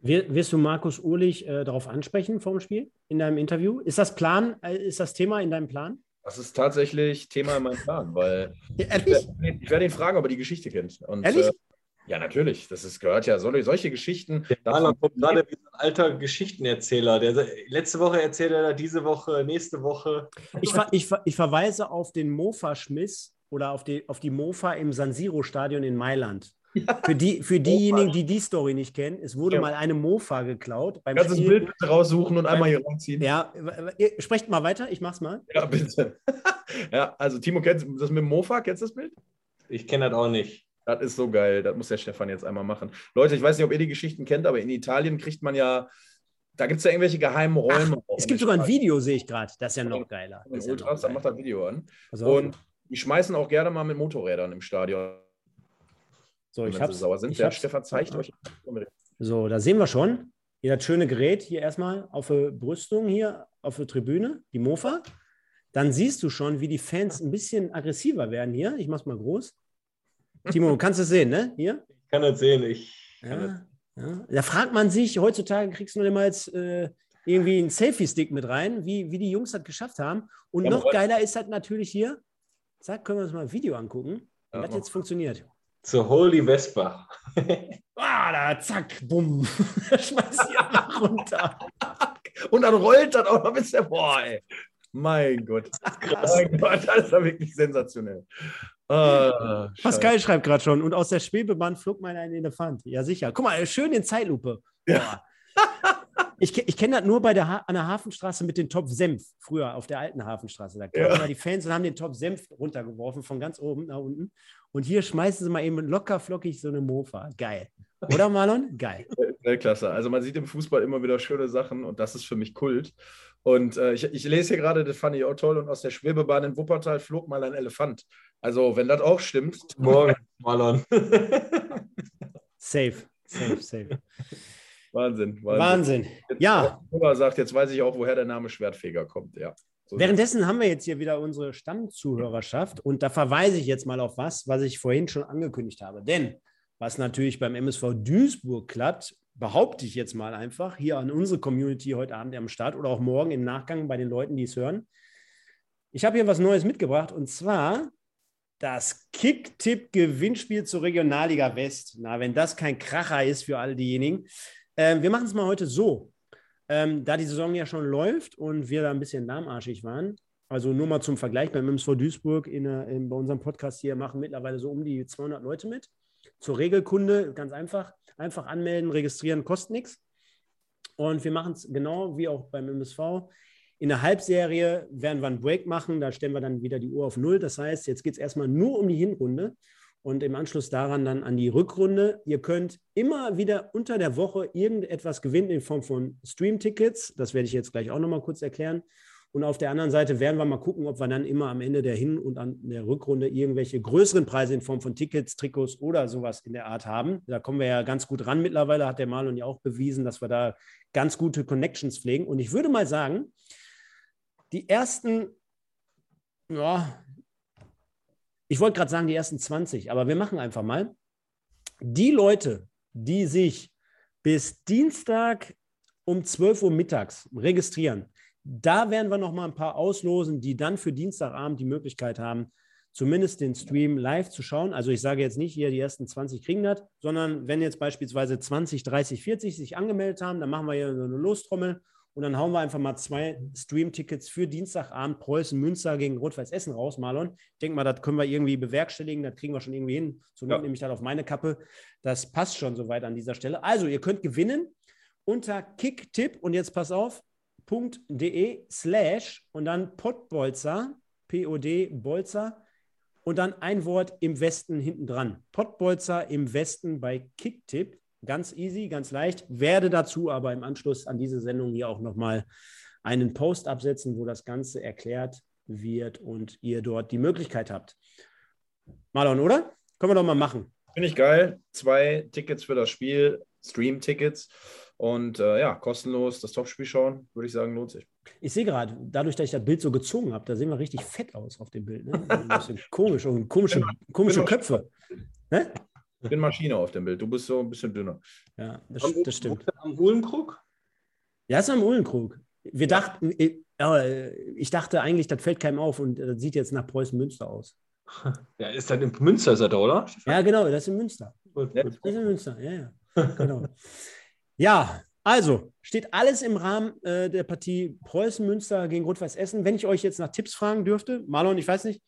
Wirst du Markus Urlich äh, darauf ansprechen vor dem Spiel in deinem Interview? Ist das Plan, äh, ist das Thema in deinem Plan? Das ist tatsächlich Thema in meinem Plan, weil ja, ich, ich werde ihn fragen, ob er die Geschichte kennt. Und, ehrlich? Äh, ja, natürlich. Das ist, gehört ja solche, solche Geschichten. Der kommt gerade wie ein alter Geschichtenerzähler. Der, letzte Woche erzählt er diese Woche, nächste Woche. Ich, ver, ich, ich verweise auf den Mofa-Schmiss oder auf die, auf die Mofa im San Siro-Stadion in Mailand. Ja. Für, die, für diejenigen, die die Story nicht kennen, es wurde ja. mal eine Mofa geklaut. Beim Kannst Spiel, Bild raussuchen und einmal hier reinziehen. Ja, sprecht mal weiter, ich mach's mal. Ja, bitte. ja, also Timo, kennst du das mit dem Mofa? Kennst du das Bild? Ich kenne das auch nicht. Das ist so geil. Das muss der Stefan jetzt einmal machen. Leute, ich weiß nicht, ob ihr die Geschichten kennt, aber in Italien kriegt man ja, da gibt es ja irgendwelche geheimen Räume. Ach, es gibt sogar ein Video, sehe ich gerade. Das ist ja noch geiler. Das ist Ultras, ja dann macht das Video an. Also, und die schmeißen auch gerne mal mit Motorrädern im Stadion. So, ich habe sauer sind. Der Stefan zeigt euch. So, da sehen wir schon. Hier das schöne Gerät hier erstmal auf der Brüstung hier auf der Tribüne, die Mofa. Dann siehst du schon, wie die Fans ein bisschen aggressiver werden hier. Ich mache es mal groß. Timo, du kannst es sehen, ne? Hier? Ich kann es sehen. Ich ja, ja. Da fragt man sich, heutzutage kriegst du noch immer jetzt äh, irgendwie einen Selfie-Stick mit rein, wie, wie die Jungs das geschafft haben. Und ja, noch geiler ist halt natürlich hier, sag, können wir uns mal ein Video angucken, wie das jetzt funktioniert. Zur Holy Vespa. ah, da, zack, bumm. Schmeißt die einfach runter. Und dann rollt das auch noch bis der, boah, ey. Mein Gott. Krass. Mein Gott, das ist ja wirklich sensationell. Ah, Pascal schreibt gerade schon, und aus der Schwebebahn flog mal ein Elefant. Ja, sicher. Guck mal, schön in Zeitlupe. Ja. ich, ich kenne das nur bei der ha an der Hafenstraße mit dem Topf Senf, früher auf der alten Hafenstraße. Da kamen ja. die Fans und haben den Topf Senf runtergeworfen, von ganz oben nach unten. Und hier schmeißen sie mal eben locker flockig so eine Mofa. Geil. Oder Marlon? Geil. Weltklasse. Also man sieht im Fußball immer wieder schöne Sachen und das ist für mich Kult. Und äh, ich, ich, lese hier gerade, das fand ich auch toll, und aus der Schwebebahn in Wuppertal flog mal ein Elefant. Also, wenn das auch stimmt. Morgen, Marlon. safe, safe, safe. Wahnsinn, Wahnsinn. Wahnsinn. Ja. sagt, jetzt weiß ich auch, woher der Name Schwertfeger kommt. Ja. So Währenddessen haben wir jetzt hier wieder unsere Stammzuhörerschaft und da verweise ich jetzt mal auf was, was ich vorhin schon angekündigt habe. Denn was natürlich beim MSV Duisburg klappt, behaupte ich jetzt mal einfach, hier an unsere Community heute Abend am Start oder auch morgen im Nachgang bei den Leuten, die es hören. Ich habe hier was Neues mitgebracht und zwar das Kick-Tipp-Gewinnspiel zur Regionalliga West. Na, wenn das kein Kracher ist für all diejenigen. Ähm, wir machen es mal heute so. Ähm, da die Saison ja schon läuft und wir da ein bisschen lahmarschig waren, also nur mal zum Vergleich, beim MSV Duisburg in, in, bei unserem Podcast hier machen mittlerweile so um die 200 Leute mit. Zur Regelkunde, ganz einfach, einfach anmelden, registrieren, kostet nichts. Und wir machen es genau wie auch beim MSV. In der Halbserie werden wir einen Break machen, da stellen wir dann wieder die Uhr auf Null. Das heißt, jetzt geht es erstmal nur um die Hinrunde. Und im Anschluss daran dann an die Rückrunde. Ihr könnt immer wieder unter der Woche irgendetwas gewinnen in Form von Stream-Tickets. Das werde ich jetzt gleich auch nochmal kurz erklären. Und auf der anderen Seite werden wir mal gucken, ob wir dann immer am Ende der Hin- und an der Rückrunde irgendwelche größeren Preise in Form von Tickets, Trikots oder sowas in der Art haben. Da kommen wir ja ganz gut ran mittlerweile, hat der Marlon ja auch bewiesen, dass wir da ganz gute Connections pflegen. Und ich würde mal sagen, die ersten, ja, ich wollte gerade sagen, die ersten 20, aber wir machen einfach mal. Die Leute, die sich bis Dienstag um 12 Uhr mittags registrieren, da werden wir noch mal ein paar auslosen, die dann für Dienstagabend die Möglichkeit haben, zumindest den Stream live zu schauen. Also ich sage jetzt nicht, hier die ersten 20 kriegen das, sondern wenn jetzt beispielsweise 20, 30, 40 sich angemeldet haben, dann machen wir hier so eine Lostrommel und dann hauen wir einfach mal zwei Stream-Tickets für Dienstagabend Preußen Münster gegen Rot-Weiß Essen raus, Marlon. Ich denke mal, das können wir irgendwie bewerkstelligen, das kriegen wir schon irgendwie hin. So ja. nehme ich das auf meine Kappe. Das passt schon soweit an dieser Stelle. Also, ihr könnt gewinnen unter Kicktipp und jetzt pass auf, .de slash und dann Pottbolzer, P-O-D Bolzer und dann ein Wort im Westen hinten dran. Pottbolzer im Westen bei Kicktipp. Ganz easy, ganz leicht. Werde dazu aber im Anschluss an diese Sendung hier auch nochmal einen Post absetzen, wo das Ganze erklärt wird und ihr dort die Möglichkeit habt. Marlon, oder? Können wir doch mal machen. Finde ich geil. Zwei Tickets für das Spiel, Stream-Tickets. Und äh, ja, kostenlos das Topspiel schauen, würde ich sagen, lohnt sich. Ich sehe gerade, dadurch, dass ich das Bild so gezogen habe, da sehen wir richtig fett aus auf dem Bild. Ne? Ein bisschen komisch und komische, komische Köpfe. Ne? Ich bin Maschine auf dem Bild. Du bist so ein bisschen dünner. Ja, das, das stimmt. Am Uhlenkrug? Ja, ist am Uhlenkrug. Wir dachten, ich, ich dachte eigentlich, das fällt keinem auf und das sieht jetzt nach Preußen Münster aus. Ja, ist das in Münster, ist das da, oder? Ja, genau, das ist in Münster. Gut, gut. Das ist in Münster, ja, ja. Genau. Ja, also steht alles im Rahmen äh, der Partie Preußen-Münster gegen Rot-Weiß Essen. Wenn ich euch jetzt nach Tipps fragen dürfte, Marlon, ich weiß nicht,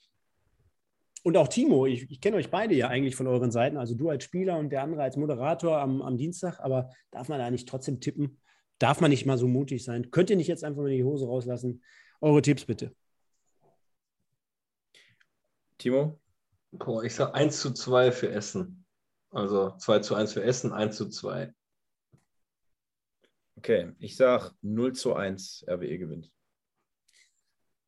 und auch Timo, ich, ich kenne euch beide ja eigentlich von euren Seiten, also du als Spieler und der andere als Moderator am, am Dienstag, aber darf man da nicht trotzdem tippen? Darf man nicht mal so mutig sein? Könnt ihr nicht jetzt einfach mal die Hose rauslassen? Eure Tipps bitte. Timo? Boah, ich sage 1 zu 2 für Essen. Also 2 zu 1 für Essen, 1 zu 2. Okay, ich sage 0 zu 1, RWE gewinnt.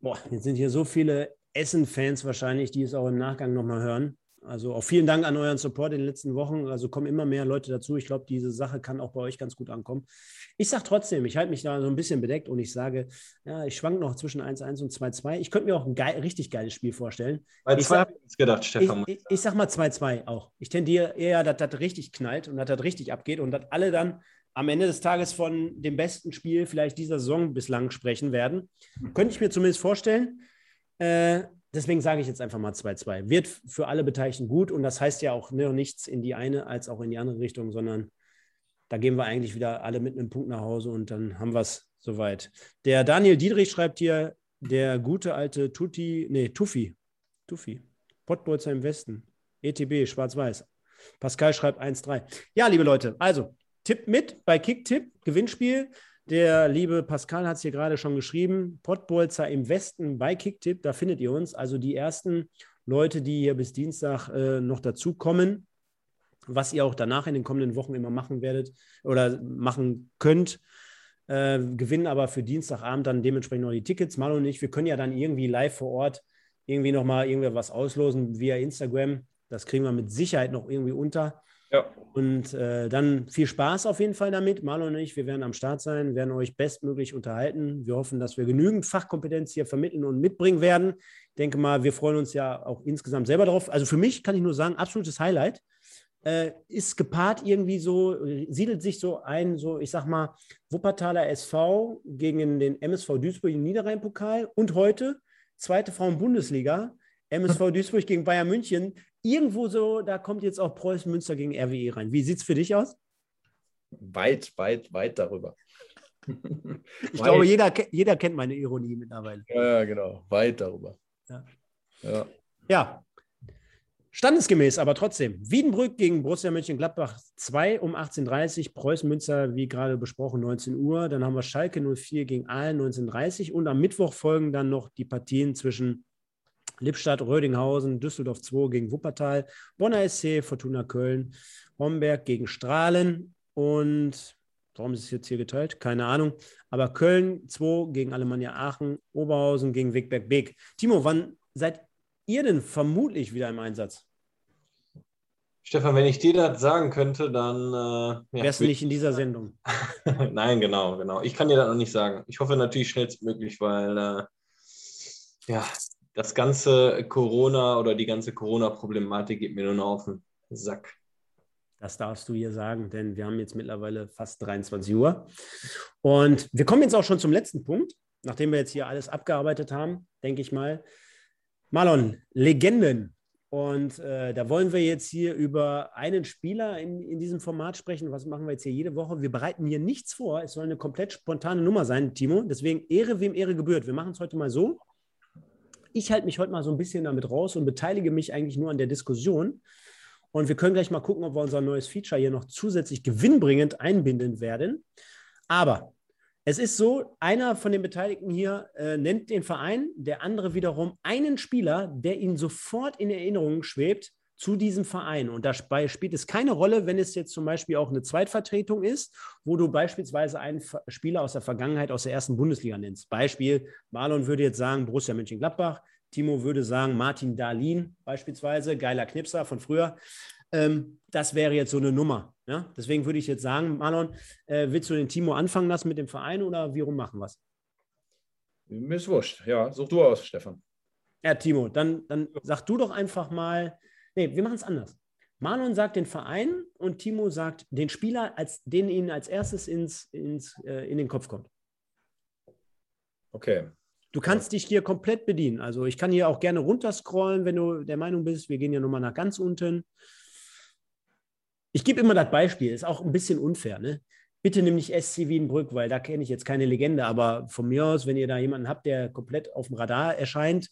Boah, jetzt sind hier so viele Essen-Fans wahrscheinlich, die es auch im Nachgang nochmal hören. Also auch vielen Dank an euren Support in den letzten Wochen. Also kommen immer mehr Leute dazu. Ich glaube, diese Sache kann auch bei euch ganz gut ankommen. Ich sage trotzdem, ich halte mich da so ein bisschen bedeckt und ich sage, ja, ich schwank noch zwischen 1-1 und 2-2. Ich könnte mir auch ein geil, richtig geiles Spiel vorstellen. Bei 2 habe ich gedacht, Stefan. Ich, ich, ich sag mal 2-2 auch. Ich tendiere eher, dass das richtig knallt und dass das richtig abgeht und dass alle dann am Ende des Tages von dem besten Spiel vielleicht dieser Saison bislang sprechen werden. Könnte ich mir zumindest vorstellen. Äh, deswegen sage ich jetzt einfach mal 2-2. Wird für alle Beteiligten gut und das heißt ja auch ne, nichts in die eine als auch in die andere Richtung, sondern da gehen wir eigentlich wieder alle mit einem Punkt nach Hause und dann haben wir es soweit. Der Daniel Dietrich schreibt hier, der gute alte Tutti, nee, Tuffi, Tuffi, Pottbolzer im Westen, ETB, schwarz-weiß. Pascal schreibt 1-3. Ja, liebe Leute, also Tipp mit bei Kicktipp, Gewinnspiel. Der liebe Pascal hat es hier gerade schon geschrieben. Pottbolzer im Westen bei Kicktipp, da findet ihr uns. Also die ersten Leute, die hier bis Dienstag äh, noch dazukommen, was ihr auch danach in den kommenden Wochen immer machen werdet oder machen könnt. Äh, gewinnen aber für Dienstagabend dann dementsprechend noch die Tickets. Mal und ich, wir können ja dann irgendwie live vor Ort irgendwie nochmal irgendwie was auslosen via Instagram. Das kriegen wir mit Sicherheit noch irgendwie unter. Ja. Und äh, dann viel Spaß auf jeden Fall damit. Marlon und ich, wir werden am Start sein, werden euch bestmöglich unterhalten. Wir hoffen, dass wir genügend Fachkompetenz hier vermitteln und mitbringen werden. Ich denke mal, wir freuen uns ja auch insgesamt selber darauf. Also für mich kann ich nur sagen, absolutes Highlight. Äh, ist gepaart irgendwie so, siedelt sich so ein, so ich sag mal, Wuppertaler SV gegen den MSV Duisburg im Niederrhein-Pokal und heute zweite Frauen-Bundesliga. MSV Duisburg gegen Bayern München irgendwo so, da kommt jetzt auch Preußen Münster gegen RWE rein. Wie sieht es für dich aus? Weit, weit, weit darüber. ich weit. glaube, jeder, jeder kennt meine Ironie mittlerweile. Ja, genau. Weit darüber. Ja. ja. ja. Standesgemäß, aber trotzdem. Wiedenbrück gegen Borussia Mönchengladbach 2 um 18.30 Uhr. Preußen Münster, wie gerade besprochen, 19 Uhr. Dann haben wir Schalke 04 gegen Aalen 19.30 Uhr. Und am Mittwoch folgen dann noch die Partien zwischen Lippstadt, Rödinghausen, Düsseldorf 2 gegen Wuppertal, Bonner SC, Fortuna Köln, Homberg gegen Strahlen und warum ist es jetzt hier geteilt? Keine Ahnung. Aber Köln 2 gegen Alemannia Aachen, Oberhausen gegen Wigberg Beek. Timo, wann seid ihr denn vermutlich wieder im Einsatz? Stefan, wenn ich dir das sagen könnte, dann. Äh, ja, Wärst du nicht in dieser Sendung? Nein, genau, genau. Ich kann dir das noch nicht sagen. Ich hoffe natürlich schnellstmöglich, weil äh, ja, das ganze Corona oder die ganze Corona-Problematik geht mir nur noch auf den Sack. Das darfst du hier sagen, denn wir haben jetzt mittlerweile fast 23 Uhr. Und wir kommen jetzt auch schon zum letzten Punkt. Nachdem wir jetzt hier alles abgearbeitet haben, denke ich mal. Marlon, Legenden. Und äh, da wollen wir jetzt hier über einen Spieler in, in diesem Format sprechen. Was machen wir jetzt hier jede Woche? Wir bereiten hier nichts vor. Es soll eine komplett spontane Nummer sein, Timo. Deswegen Ehre, wem Ehre gebührt. Wir machen es heute mal so. Ich halte mich heute mal so ein bisschen damit raus und beteilige mich eigentlich nur an der Diskussion. Und wir können gleich mal gucken, ob wir unser neues Feature hier noch zusätzlich gewinnbringend einbinden werden. Aber es ist so, einer von den Beteiligten hier äh, nennt den Verein, der andere wiederum einen Spieler, der ihn sofort in Erinnerung schwebt zu diesem Verein. Und dabei spielt es keine Rolle, wenn es jetzt zum Beispiel auch eine Zweitvertretung ist, wo du beispielsweise einen Spieler aus der Vergangenheit aus der ersten Bundesliga nennst. Beispiel, Marlon würde jetzt sagen Borussia Mönchengladbach, Timo würde sagen Martin Dahlin beispielsweise, geiler Knipser von früher. Ähm, das wäre jetzt so eine Nummer. Ja? Deswegen würde ich jetzt sagen, Marlon, äh, willst du den Timo anfangen lassen mit dem Verein oder wie rum machen wir es? Mir ist wurscht. Ja, such du aus, Stefan. Ja, Timo, dann, dann sag du doch einfach mal, nee, wir machen es anders. Marlon sagt den Verein und Timo sagt den Spieler, als den ihnen als erstes ins, ins, äh, in den Kopf kommt. Okay. Du kannst ja. dich hier komplett bedienen. Also ich kann hier auch gerne runterscrollen, wenn du der Meinung bist, wir gehen ja nochmal nach ganz unten. Ich gebe immer das Beispiel, ist auch ein bisschen unfair. Ne? Bitte nimm nicht SC Wienbrück, weil da kenne ich jetzt keine Legende, aber von mir aus, wenn ihr da jemanden habt, der komplett auf dem Radar erscheint,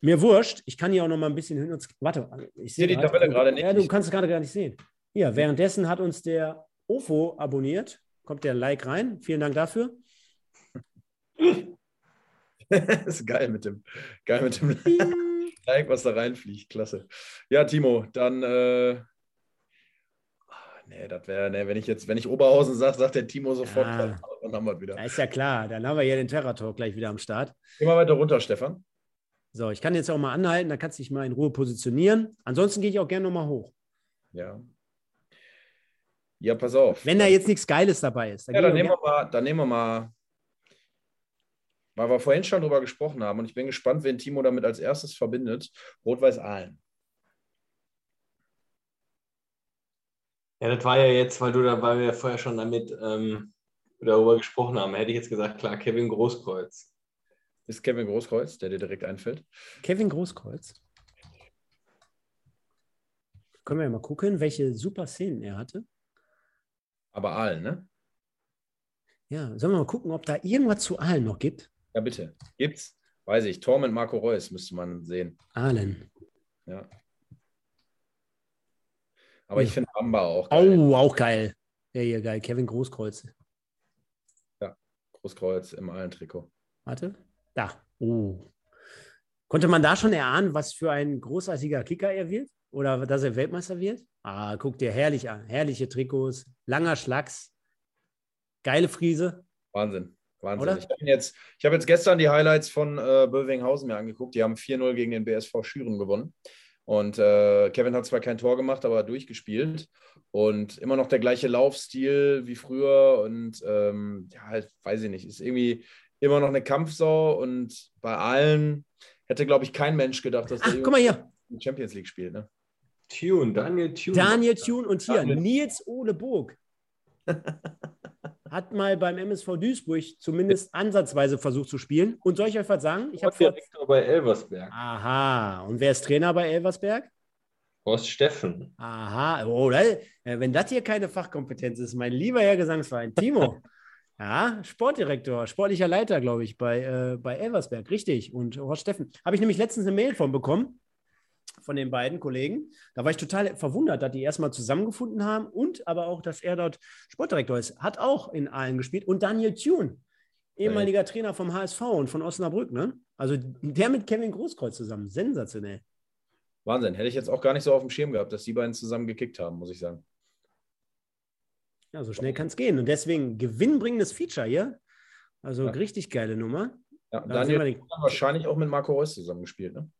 mir wurscht. Ich kann hier auch noch mal ein bisschen hin und Warte, ich sehe die Tabelle gerade nicht. Ja, du kannst es gerade gar nicht sehen. Hier, währenddessen hat uns der OFO abonniert. Kommt der Like rein. Vielen Dank dafür. das ist geil mit dem, geil mit dem Like, was da reinfliegt. Klasse. Ja, Timo, dann äh, Nee, das wäre, nee, wenn ich jetzt, wenn ich Oberhausen sage, sagt der Timo sofort, ja. dann haben wir wieder. Ja, ist ja klar, dann haben wir hier den Terra Talk gleich wieder am Start. Geh mal weiter runter, Stefan. So, ich kann jetzt auch mal anhalten, dann kannst du dich mal in Ruhe positionieren. Ansonsten gehe ich auch gerne nochmal hoch. Ja. Ja, pass auf. Wenn da jetzt nichts Geiles dabei ist. Dann ja, dann nehmen, wir mal, dann nehmen wir mal, weil wir vorhin schon drüber gesprochen haben und ich bin gespannt, wen Timo damit als erstes verbindet. Rot-Weiß Aalen. Ja, das war ja jetzt, weil du da, weil wir vorher schon damit ähm, darüber gesprochen haben, hätte ich jetzt gesagt, klar, Kevin Großkreuz. Ist Kevin Großkreuz, der dir direkt einfällt? Kevin Großkreuz. Können wir ja mal gucken, welche super Szenen er hatte. Aber Aalen, ne? Ja, sollen wir mal gucken, ob da irgendwas zu Aalen noch gibt? Ja, bitte. Gibt's? Weiß ich. Torm und Marco Reus müsste man sehen. Aalen. Ja. Aber ich finde Bamba auch geil. Oh, auch geil. Ja, hier geil. Kevin Großkreuz. Ja, Großkreuz im allen Trikot. Warte. Da. Oh. Konnte man da schon erahnen, was für ein großartiger Kicker er wird? Oder dass er Weltmeister wird? Ah, guck dir herrlich an. Herrliche Trikots, langer Schlacks, geile Friese. Wahnsinn. Wahnsinn. Oder? Ich habe jetzt, hab jetzt gestern die Highlights von äh, Bövinghausen mir angeguckt. Die haben 4-0 gegen den BSV Schüren gewonnen. Und äh, Kevin hat zwar kein Tor gemacht, aber durchgespielt. Und immer noch der gleiche Laufstil wie früher. Und ähm, ja, halt, weiß ich nicht, ist irgendwie immer noch eine Kampfsau. Und bei allen hätte, glaube ich, kein Mensch gedacht, dass Ach, der guck mal hier. Champions League spielt. Ne? Tune, Daniel Tune. Daniel Tune und hier Daniel. Nils Ole Burg. hat mal beim MSV Duisburg zumindest ansatzweise versucht zu spielen. Und soll ich euch was sagen? Ich habe Direktor bei Elversberg. Aha. Und wer ist Trainer bei Elversberg? Horst Steffen. Aha. Oh, äh, wenn das hier keine Fachkompetenz ist, mein lieber Herr Gesangsverein, Timo. ja, Sportdirektor, sportlicher Leiter, glaube ich, bei, äh, bei Elversberg. Richtig. Und Horst Steffen. Habe ich nämlich letztens eine Mail von bekommen von den beiden Kollegen. Da war ich total verwundert, dass die erstmal zusammengefunden haben und aber auch, dass er dort Sportdirektor ist. Hat auch in Aalen gespielt. Und Daniel Thune, ehemaliger Trainer vom HSV und von Osnabrück, ne? Also der mit Kevin Großkreuz zusammen. Sensationell. Wahnsinn. Hätte ich jetzt auch gar nicht so auf dem Schirm gehabt, dass die beiden zusammen gekickt haben, muss ich sagen. Ja, so schnell kann es gehen. Und deswegen gewinnbringendes Feature hier. Also Ja. richtig geile Nummer. Ja, Da Daniel sehen wir den- wahrscheinlich auch mit Marco Reus zusammengespielt, ne?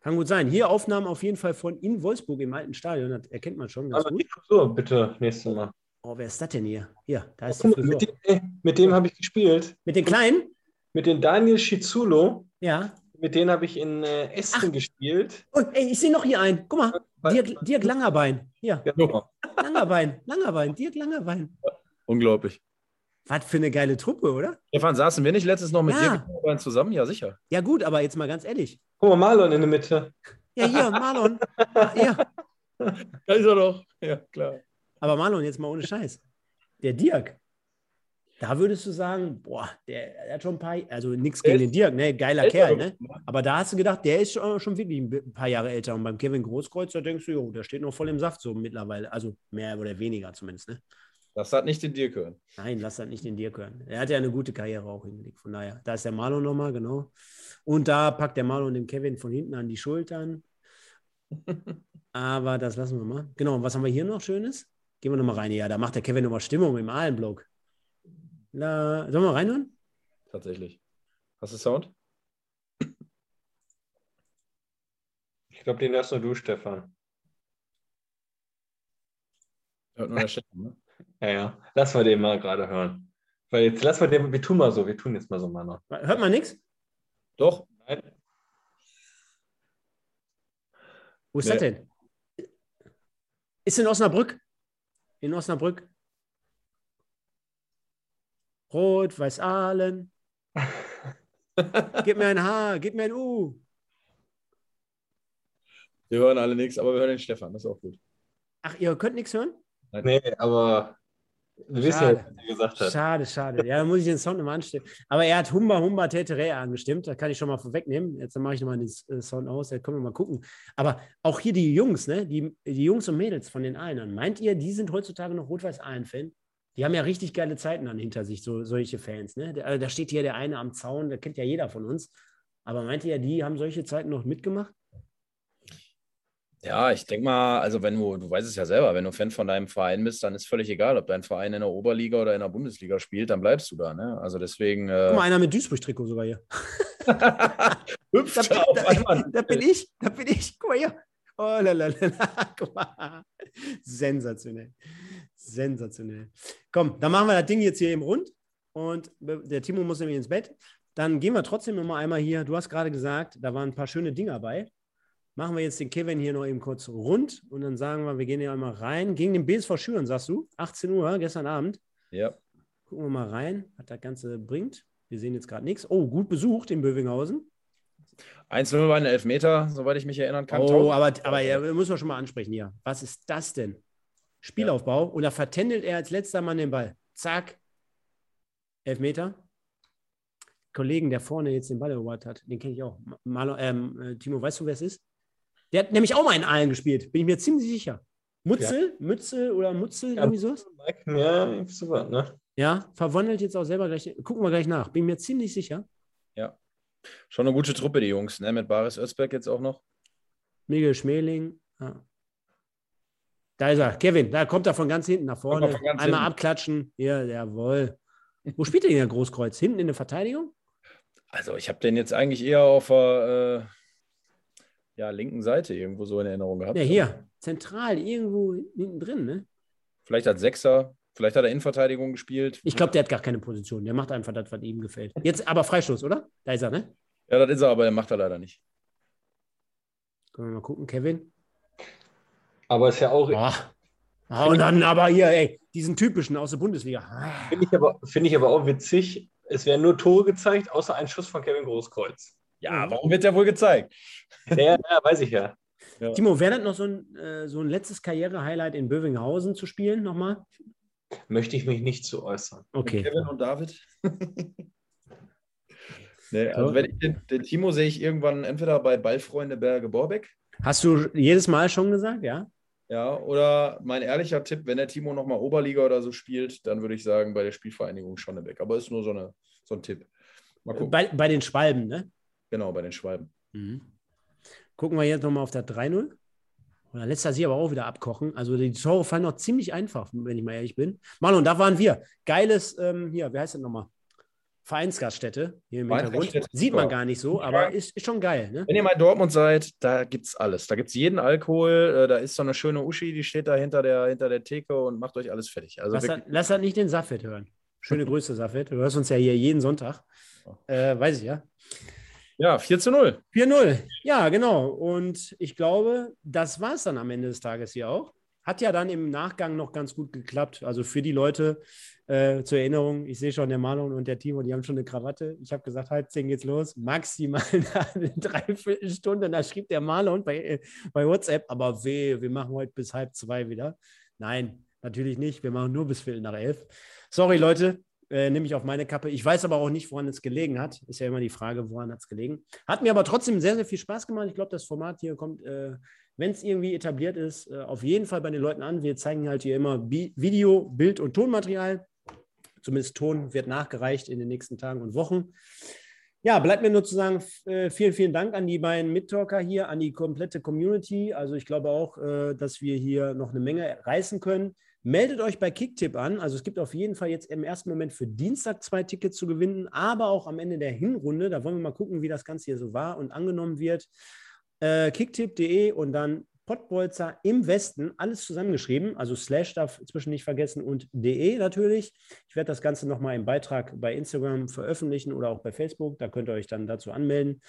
Kann gut sein. Hier Aufnahmen auf jeden Fall von in Wolfsburg im alten Stadion. Das erkennt man schon ganz Aber gut. die Frisur bitte nächstes Mal. Oh, wer ist das denn hier? Hier, da ist die Frisur. mit dem, mit dem habe ich gespielt. Mit den Kleinen? Mit dem Daniel Schizulo. Ja. Mit denen habe ich in äh, Essen gespielt. Oh, ey, ich sehe noch hier einen. Guck mal. Dirk, Dirk Langerbein. Hier, Genau. Langerbein. Langerbein. Dirk Langerbein. Unglaublich. Was für eine geile Truppe, oder? Stefan, saßen wir nicht letztes noch mit Ja. dir beiden zusammen? Ja, sicher. Ja, gut, aber jetzt mal ganz ehrlich. Guck mal, Marlon in der Mitte. Ja, hier, Marlon. Ja, Da ist er doch. Ja, klar. aber Marlon, jetzt mal ohne Scheiß. Der Dirk, da würdest du sagen, boah, der, der hat schon ein paar, also nichts gegen den Dirk, ne? Geiler Kerl, ne? Aber da hast du gedacht, der ist schon, schon wirklich ein paar Jahre älter. Und beim Kevin Großkreuz, da denkst du, jo, der steht noch voll im Saft so mittlerweile. Also mehr oder weniger zumindest, ne? Das hat nicht den Dirk hören. Nein, lass das nicht den Dirk hören. Er hat ja eine gute Karriere auch hingelegt. Von daher, da ist der Marlon nochmal, genau. Und da packt der Marlon den Kevin von hinten an die Schultern. Aber das lassen wir mal. Genau, was haben wir hier noch Schönes? Gehen wir nochmal rein. Ja, da macht der Kevin nochmal Stimmung im Ahlenblock. La, sollen wir reinhören? Tatsächlich. Hast du Sound? Ich glaube, den hörst nur du, Stefan. Hört nur der Stefan, ne? Ja, ja. Lass mal den mal gerade hören. Weil jetzt lass mal den, wir tun mal so, wir tun jetzt mal so, Mann. Hört man nichts? Doch. Nein. Wo ist Nee. das denn? Ist in Osnabrück. In Osnabrück. Rot, Weiß Aalen. Gib mir ein H, gib mir ein U. Wir hören alle nichts, aber wir hören den Stefan. Das ist auch gut. Ach, ihr könnt nichts hören? Nee, aber du wisst ja, Schade. was er gesagt hat. Schade, schade. Ja, dann muss ich den Sound nochmal anstimmen. Aber er hat Humba Humba Tetere angestimmt. Das kann ich schon mal vorwegnehmen. Jetzt mache ich nochmal den äh, Sound aus. Da können wir mal gucken. Aber auch hier die Jungs, ne? Die, die Jungs und Mädels von den Aalen. Meint ihr, die sind heutzutage noch Rot-Weiß-Aalen-Fan? Die haben ja richtig geile Zeiten dann hinter sich, so, solche Fans. Ne? Da, da steht hier der eine am Zaun, da kennt ja jeder von uns. Aber meint ihr, die haben solche Zeiten noch mitgemacht? Ja, ich denke mal, also wenn du, du weißt es ja selber, wenn du Fan von deinem Verein bist, dann ist völlig egal, ob dein Verein in der Oberliga oder in der Bundesliga spielt, dann bleibst du da. Ne? Also deswegen. Guck Äh, mal, einer mit Duisburg-Trikot sogar hier. hüpft Da, auf da, einmal. da bin ich, da bin ich. Guck mal hier. Oh, lalalala. Guck mal. Sensationell. Sensationell. Komm, dann machen wir das Ding jetzt hier eben rund. Und der Timo muss nämlich ins Bett. Dann gehen wir trotzdem noch mal einmal hier. Du hast gerade gesagt, da waren ein paar schöne Dinger bei. Machen wir jetzt den Kevin hier noch eben kurz rund und dann sagen wir, wir gehen hier einmal rein. Gegen den BSV Schüren, sagst du? 18 Uhr, gestern Abend. Ja. Gucken wir mal rein, was das Ganze bringt. Wir sehen jetzt gerade nichts. Oh, gut besucht in Bövinghausen. 1-0 war ein Elfmeter, soweit ich mich erinnern kann. Oh, aber, aber ja, muss man schon mal ansprechen hier. Was ist das denn? Spielaufbau und da vertändelt er als letzter Mann den Ball. Zack. Elfmeter. Kollegen, der vorne jetzt den Ball erobert hat, den kenne ich auch. Marlon, ähm, äh, Timo, weißt du, wer es ist? Der hat nämlich auch mal in Aalen gespielt, bin ich mir ziemlich sicher. Mutzel, Mützel oder Mutzel, Ja. irgendwie sowas? Ja, irgendwie so was, ne? Ja, verwandelt jetzt auch selber gleich. Gucken wir gleich nach. Bin mir ziemlich sicher. Schon eine gute Truppe, die Jungs, ne? Mit Baris Özberg jetzt auch noch. Miguel Schmeling. Ja. Da ist er. Kevin, da kommt er von ganz hinten nach vorne. Einmal hinten. abklatschen. Ja, jawohl. Wo spielt er denn der Großkreuz? Hinten in der Verteidigung? Also ich habe den jetzt eigentlich eher auf der äh, ja, linken Seite irgendwo so in Erinnerung gehabt. Ja, hier. Zentral, irgendwo hinten drin, ne? Vielleicht als Sechser, vielleicht hat er Innenverteidigung gespielt. Ich glaube, der hat gar keine Position. Der macht einfach das, was ihm gefällt. Jetzt aber Freistoß, oder? Da ist er, ne? Ja, das ist er, aber der macht er leider nicht. Können wir mal gucken, Kevin. Aber ist ja auch, Boah. Ah, und dann aber hier, ey, diesen typischen aus der Bundesliga. Ah. finde ich, aber, finde ich aber auch witzig, es werden nur Tore gezeigt, außer ein Schuss von Kevin Großkreuz. Ja, warum wird der wohl gezeigt? Ja, ja, ja, weiß ich ja. Ja. Timo, wäre das noch so ein, äh, so ein letztes Karriere-Highlight in Bövinghausen zu spielen nochmal? Möchte ich mich nicht zu äußern. Okay. Kevin und David. nee, So. also wenn ich den, den Timo sehe ich irgendwann entweder bei Ballfreunde Berge Borbeck. Hast du jedes Mal schon gesagt, ja? Ja, oder mein ehrlicher Tipp, wenn der Timo nochmal Oberliga oder so spielt, dann würde ich sagen, bei der Spielvereinigung Schonnebeck. Aber ist nur so eine so ein Tipp. Bei, bei den Schwalben, ne? Genau, bei den Schwalben. Mhm. Gucken wir jetzt nochmal auf der 3-0. Oder lässt er sich aber auch wieder abkochen. Also die Tore fallen noch ziemlich einfach, wenn ich mal ehrlich bin. Marlon, da waren wir. Geiles, ähm, hier, wie heißt das nochmal? Vereinsgaststätte hier im Hintergrund. Sieht man gar nicht so, aber ist, ist schon geil. Ne? Wenn ihr mal in Dortmund seid, da gibt es alles. Da gibt es jeden Alkohol. Äh, da ist so eine schöne Uschi, die steht da hinter der, hinter der Theke und macht euch alles fertig. Also lass, lass das nicht den Safet hören. Schöne Grüße, Safet. Du hörst uns ja hier jeden Sonntag. Äh, weiß ich ja. Ja, 4 zu 0. 4-0. Ja, genau. Und ich glaube, das war es dann am Ende des Tages hier auch. Hat ja dann im Nachgang noch ganz gut geklappt. Also für die Leute äh, zur Erinnerung, ich sehe schon, der Marlon und der Timo, die haben schon eine Krawatte. Ich habe gesagt, halb zehn geht's los. Maximal eine Dreiviertelstunde. Da schrieb der Marlon bei, äh, bei WhatsApp, aber weh, wir machen heute bis halb zwei wieder. Nein, natürlich nicht. Wir machen nur bis Viertel nach elf. Sorry, Leute, äh, nehme ich auf meine Kappe. Ich weiß aber auch nicht, woran es gelegen hat. Ist ja immer die Frage, woran hat es gelegen. Hat mir aber trotzdem sehr, sehr viel Spaß gemacht. Ich glaube, das Format hier kommt äh, wenn es irgendwie etabliert ist, äh, auf jeden Fall bei den Leuten an. Wir zeigen halt hier immer Bi Video, Bild und Tonmaterial. Zumindest Ton wird nachgereicht in den nächsten Tagen und Wochen. Ja, bleibt mir nur zu sagen, äh, vielen, vielen Dank an die beiden Mittalker hier, an die komplette Community. Also ich glaube auch, äh, dass wir hier noch eine Menge reißen können. Meldet euch bei Kicktip an. Also es gibt auf jeden Fall jetzt im ersten Moment für Dienstag zwei Tickets zu gewinnen, aber auch am Ende der Hinrunde. Da wollen wir mal gucken, wie das Ganze hier so war und angenommen wird äh, kicktip.de und dann Pottbolzer im Westen, alles zusammengeschrieben, also Slash darf zwischen nicht vergessen und de natürlich. Ich werde das Ganze nochmal im Beitrag bei Instagram veröffentlichen oder auch bei Facebook, da könnt ihr euch dann dazu anmelden.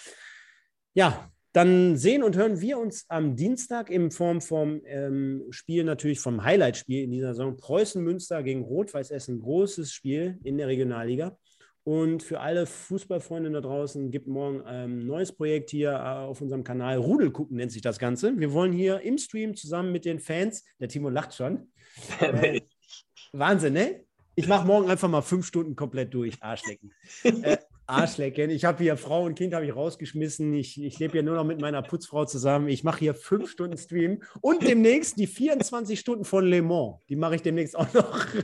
Ja, dann sehen und hören wir uns am Dienstag in Form vom ähm, Spiel, natürlich vom Highlight-Spiel in dieser Saison. Preußen-Münster gegen Rot-Weiß Essen, großes Spiel in der Regionalliga. Und für alle Fußballfreunde da draußen gibt morgen ein ähm, neues Projekt hier äh, auf unserem Kanal. Rudel gucken nennt sich das Ganze. Wir wollen hier im Stream zusammen mit den Fans, der Timo lacht schon. Wahnsinn, ne? Ich mache morgen einfach mal fünf Stunden komplett durch. Arschlecken. äh, Arschlecken. Ich habe hier Frau und Kind habe ich rausgeschmissen. Ich, ich lebe hier nur noch mit meiner Putzfrau zusammen. Ich mache hier fünf Stunden Stream und demnächst die 24 Stunden von Le Mans. Die mache ich demnächst auch noch.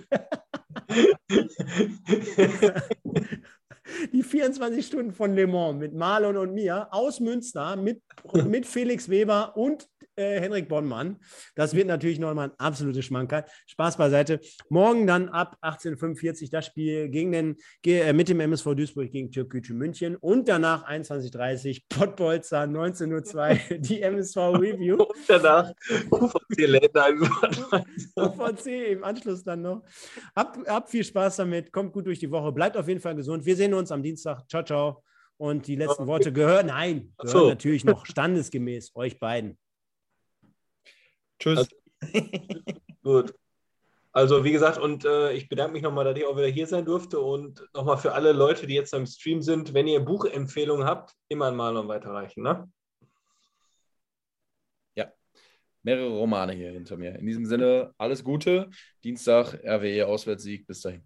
Die 24 Stunden von Le Mans mit Marlon und mir aus Münster mit, mit Felix Weber und äh, Henrik Bonnmann. Das wird natürlich nochmal ein absolutes Schmankerl. Spaß beiseite. Morgen dann ab 18.45 Uhr das Spiel gegen den, äh, mit dem MSV Duisburg gegen Türkgücü München und danach 21.30 Uhr Pottbolzer 19.02 Uhr die MSV Review. Und danach UVC lädt UVC im Anschluss dann noch. Habt, habt viel Spaß damit. Kommt gut durch die Woche. Bleibt auf jeden Fall gesund. Wir sehen uns am Dienstag. Ciao, ciao. Und die letzten Worte gehören, nein, gehören so. natürlich noch standesgemäß euch beiden. Tschüss. Also, gut. Also wie gesagt, und äh, ich bedanke mich nochmal, dass ich auch wieder hier sein durfte und nochmal für alle Leute, die jetzt am Stream sind, wenn ihr Buchempfehlungen habt, immer an Marlon weiterreichen. Ne? Ja, mehrere Romane hier hinter mir. In diesem Sinne, alles Gute. Dienstag, RWE Auswärtssieg. Bis dahin.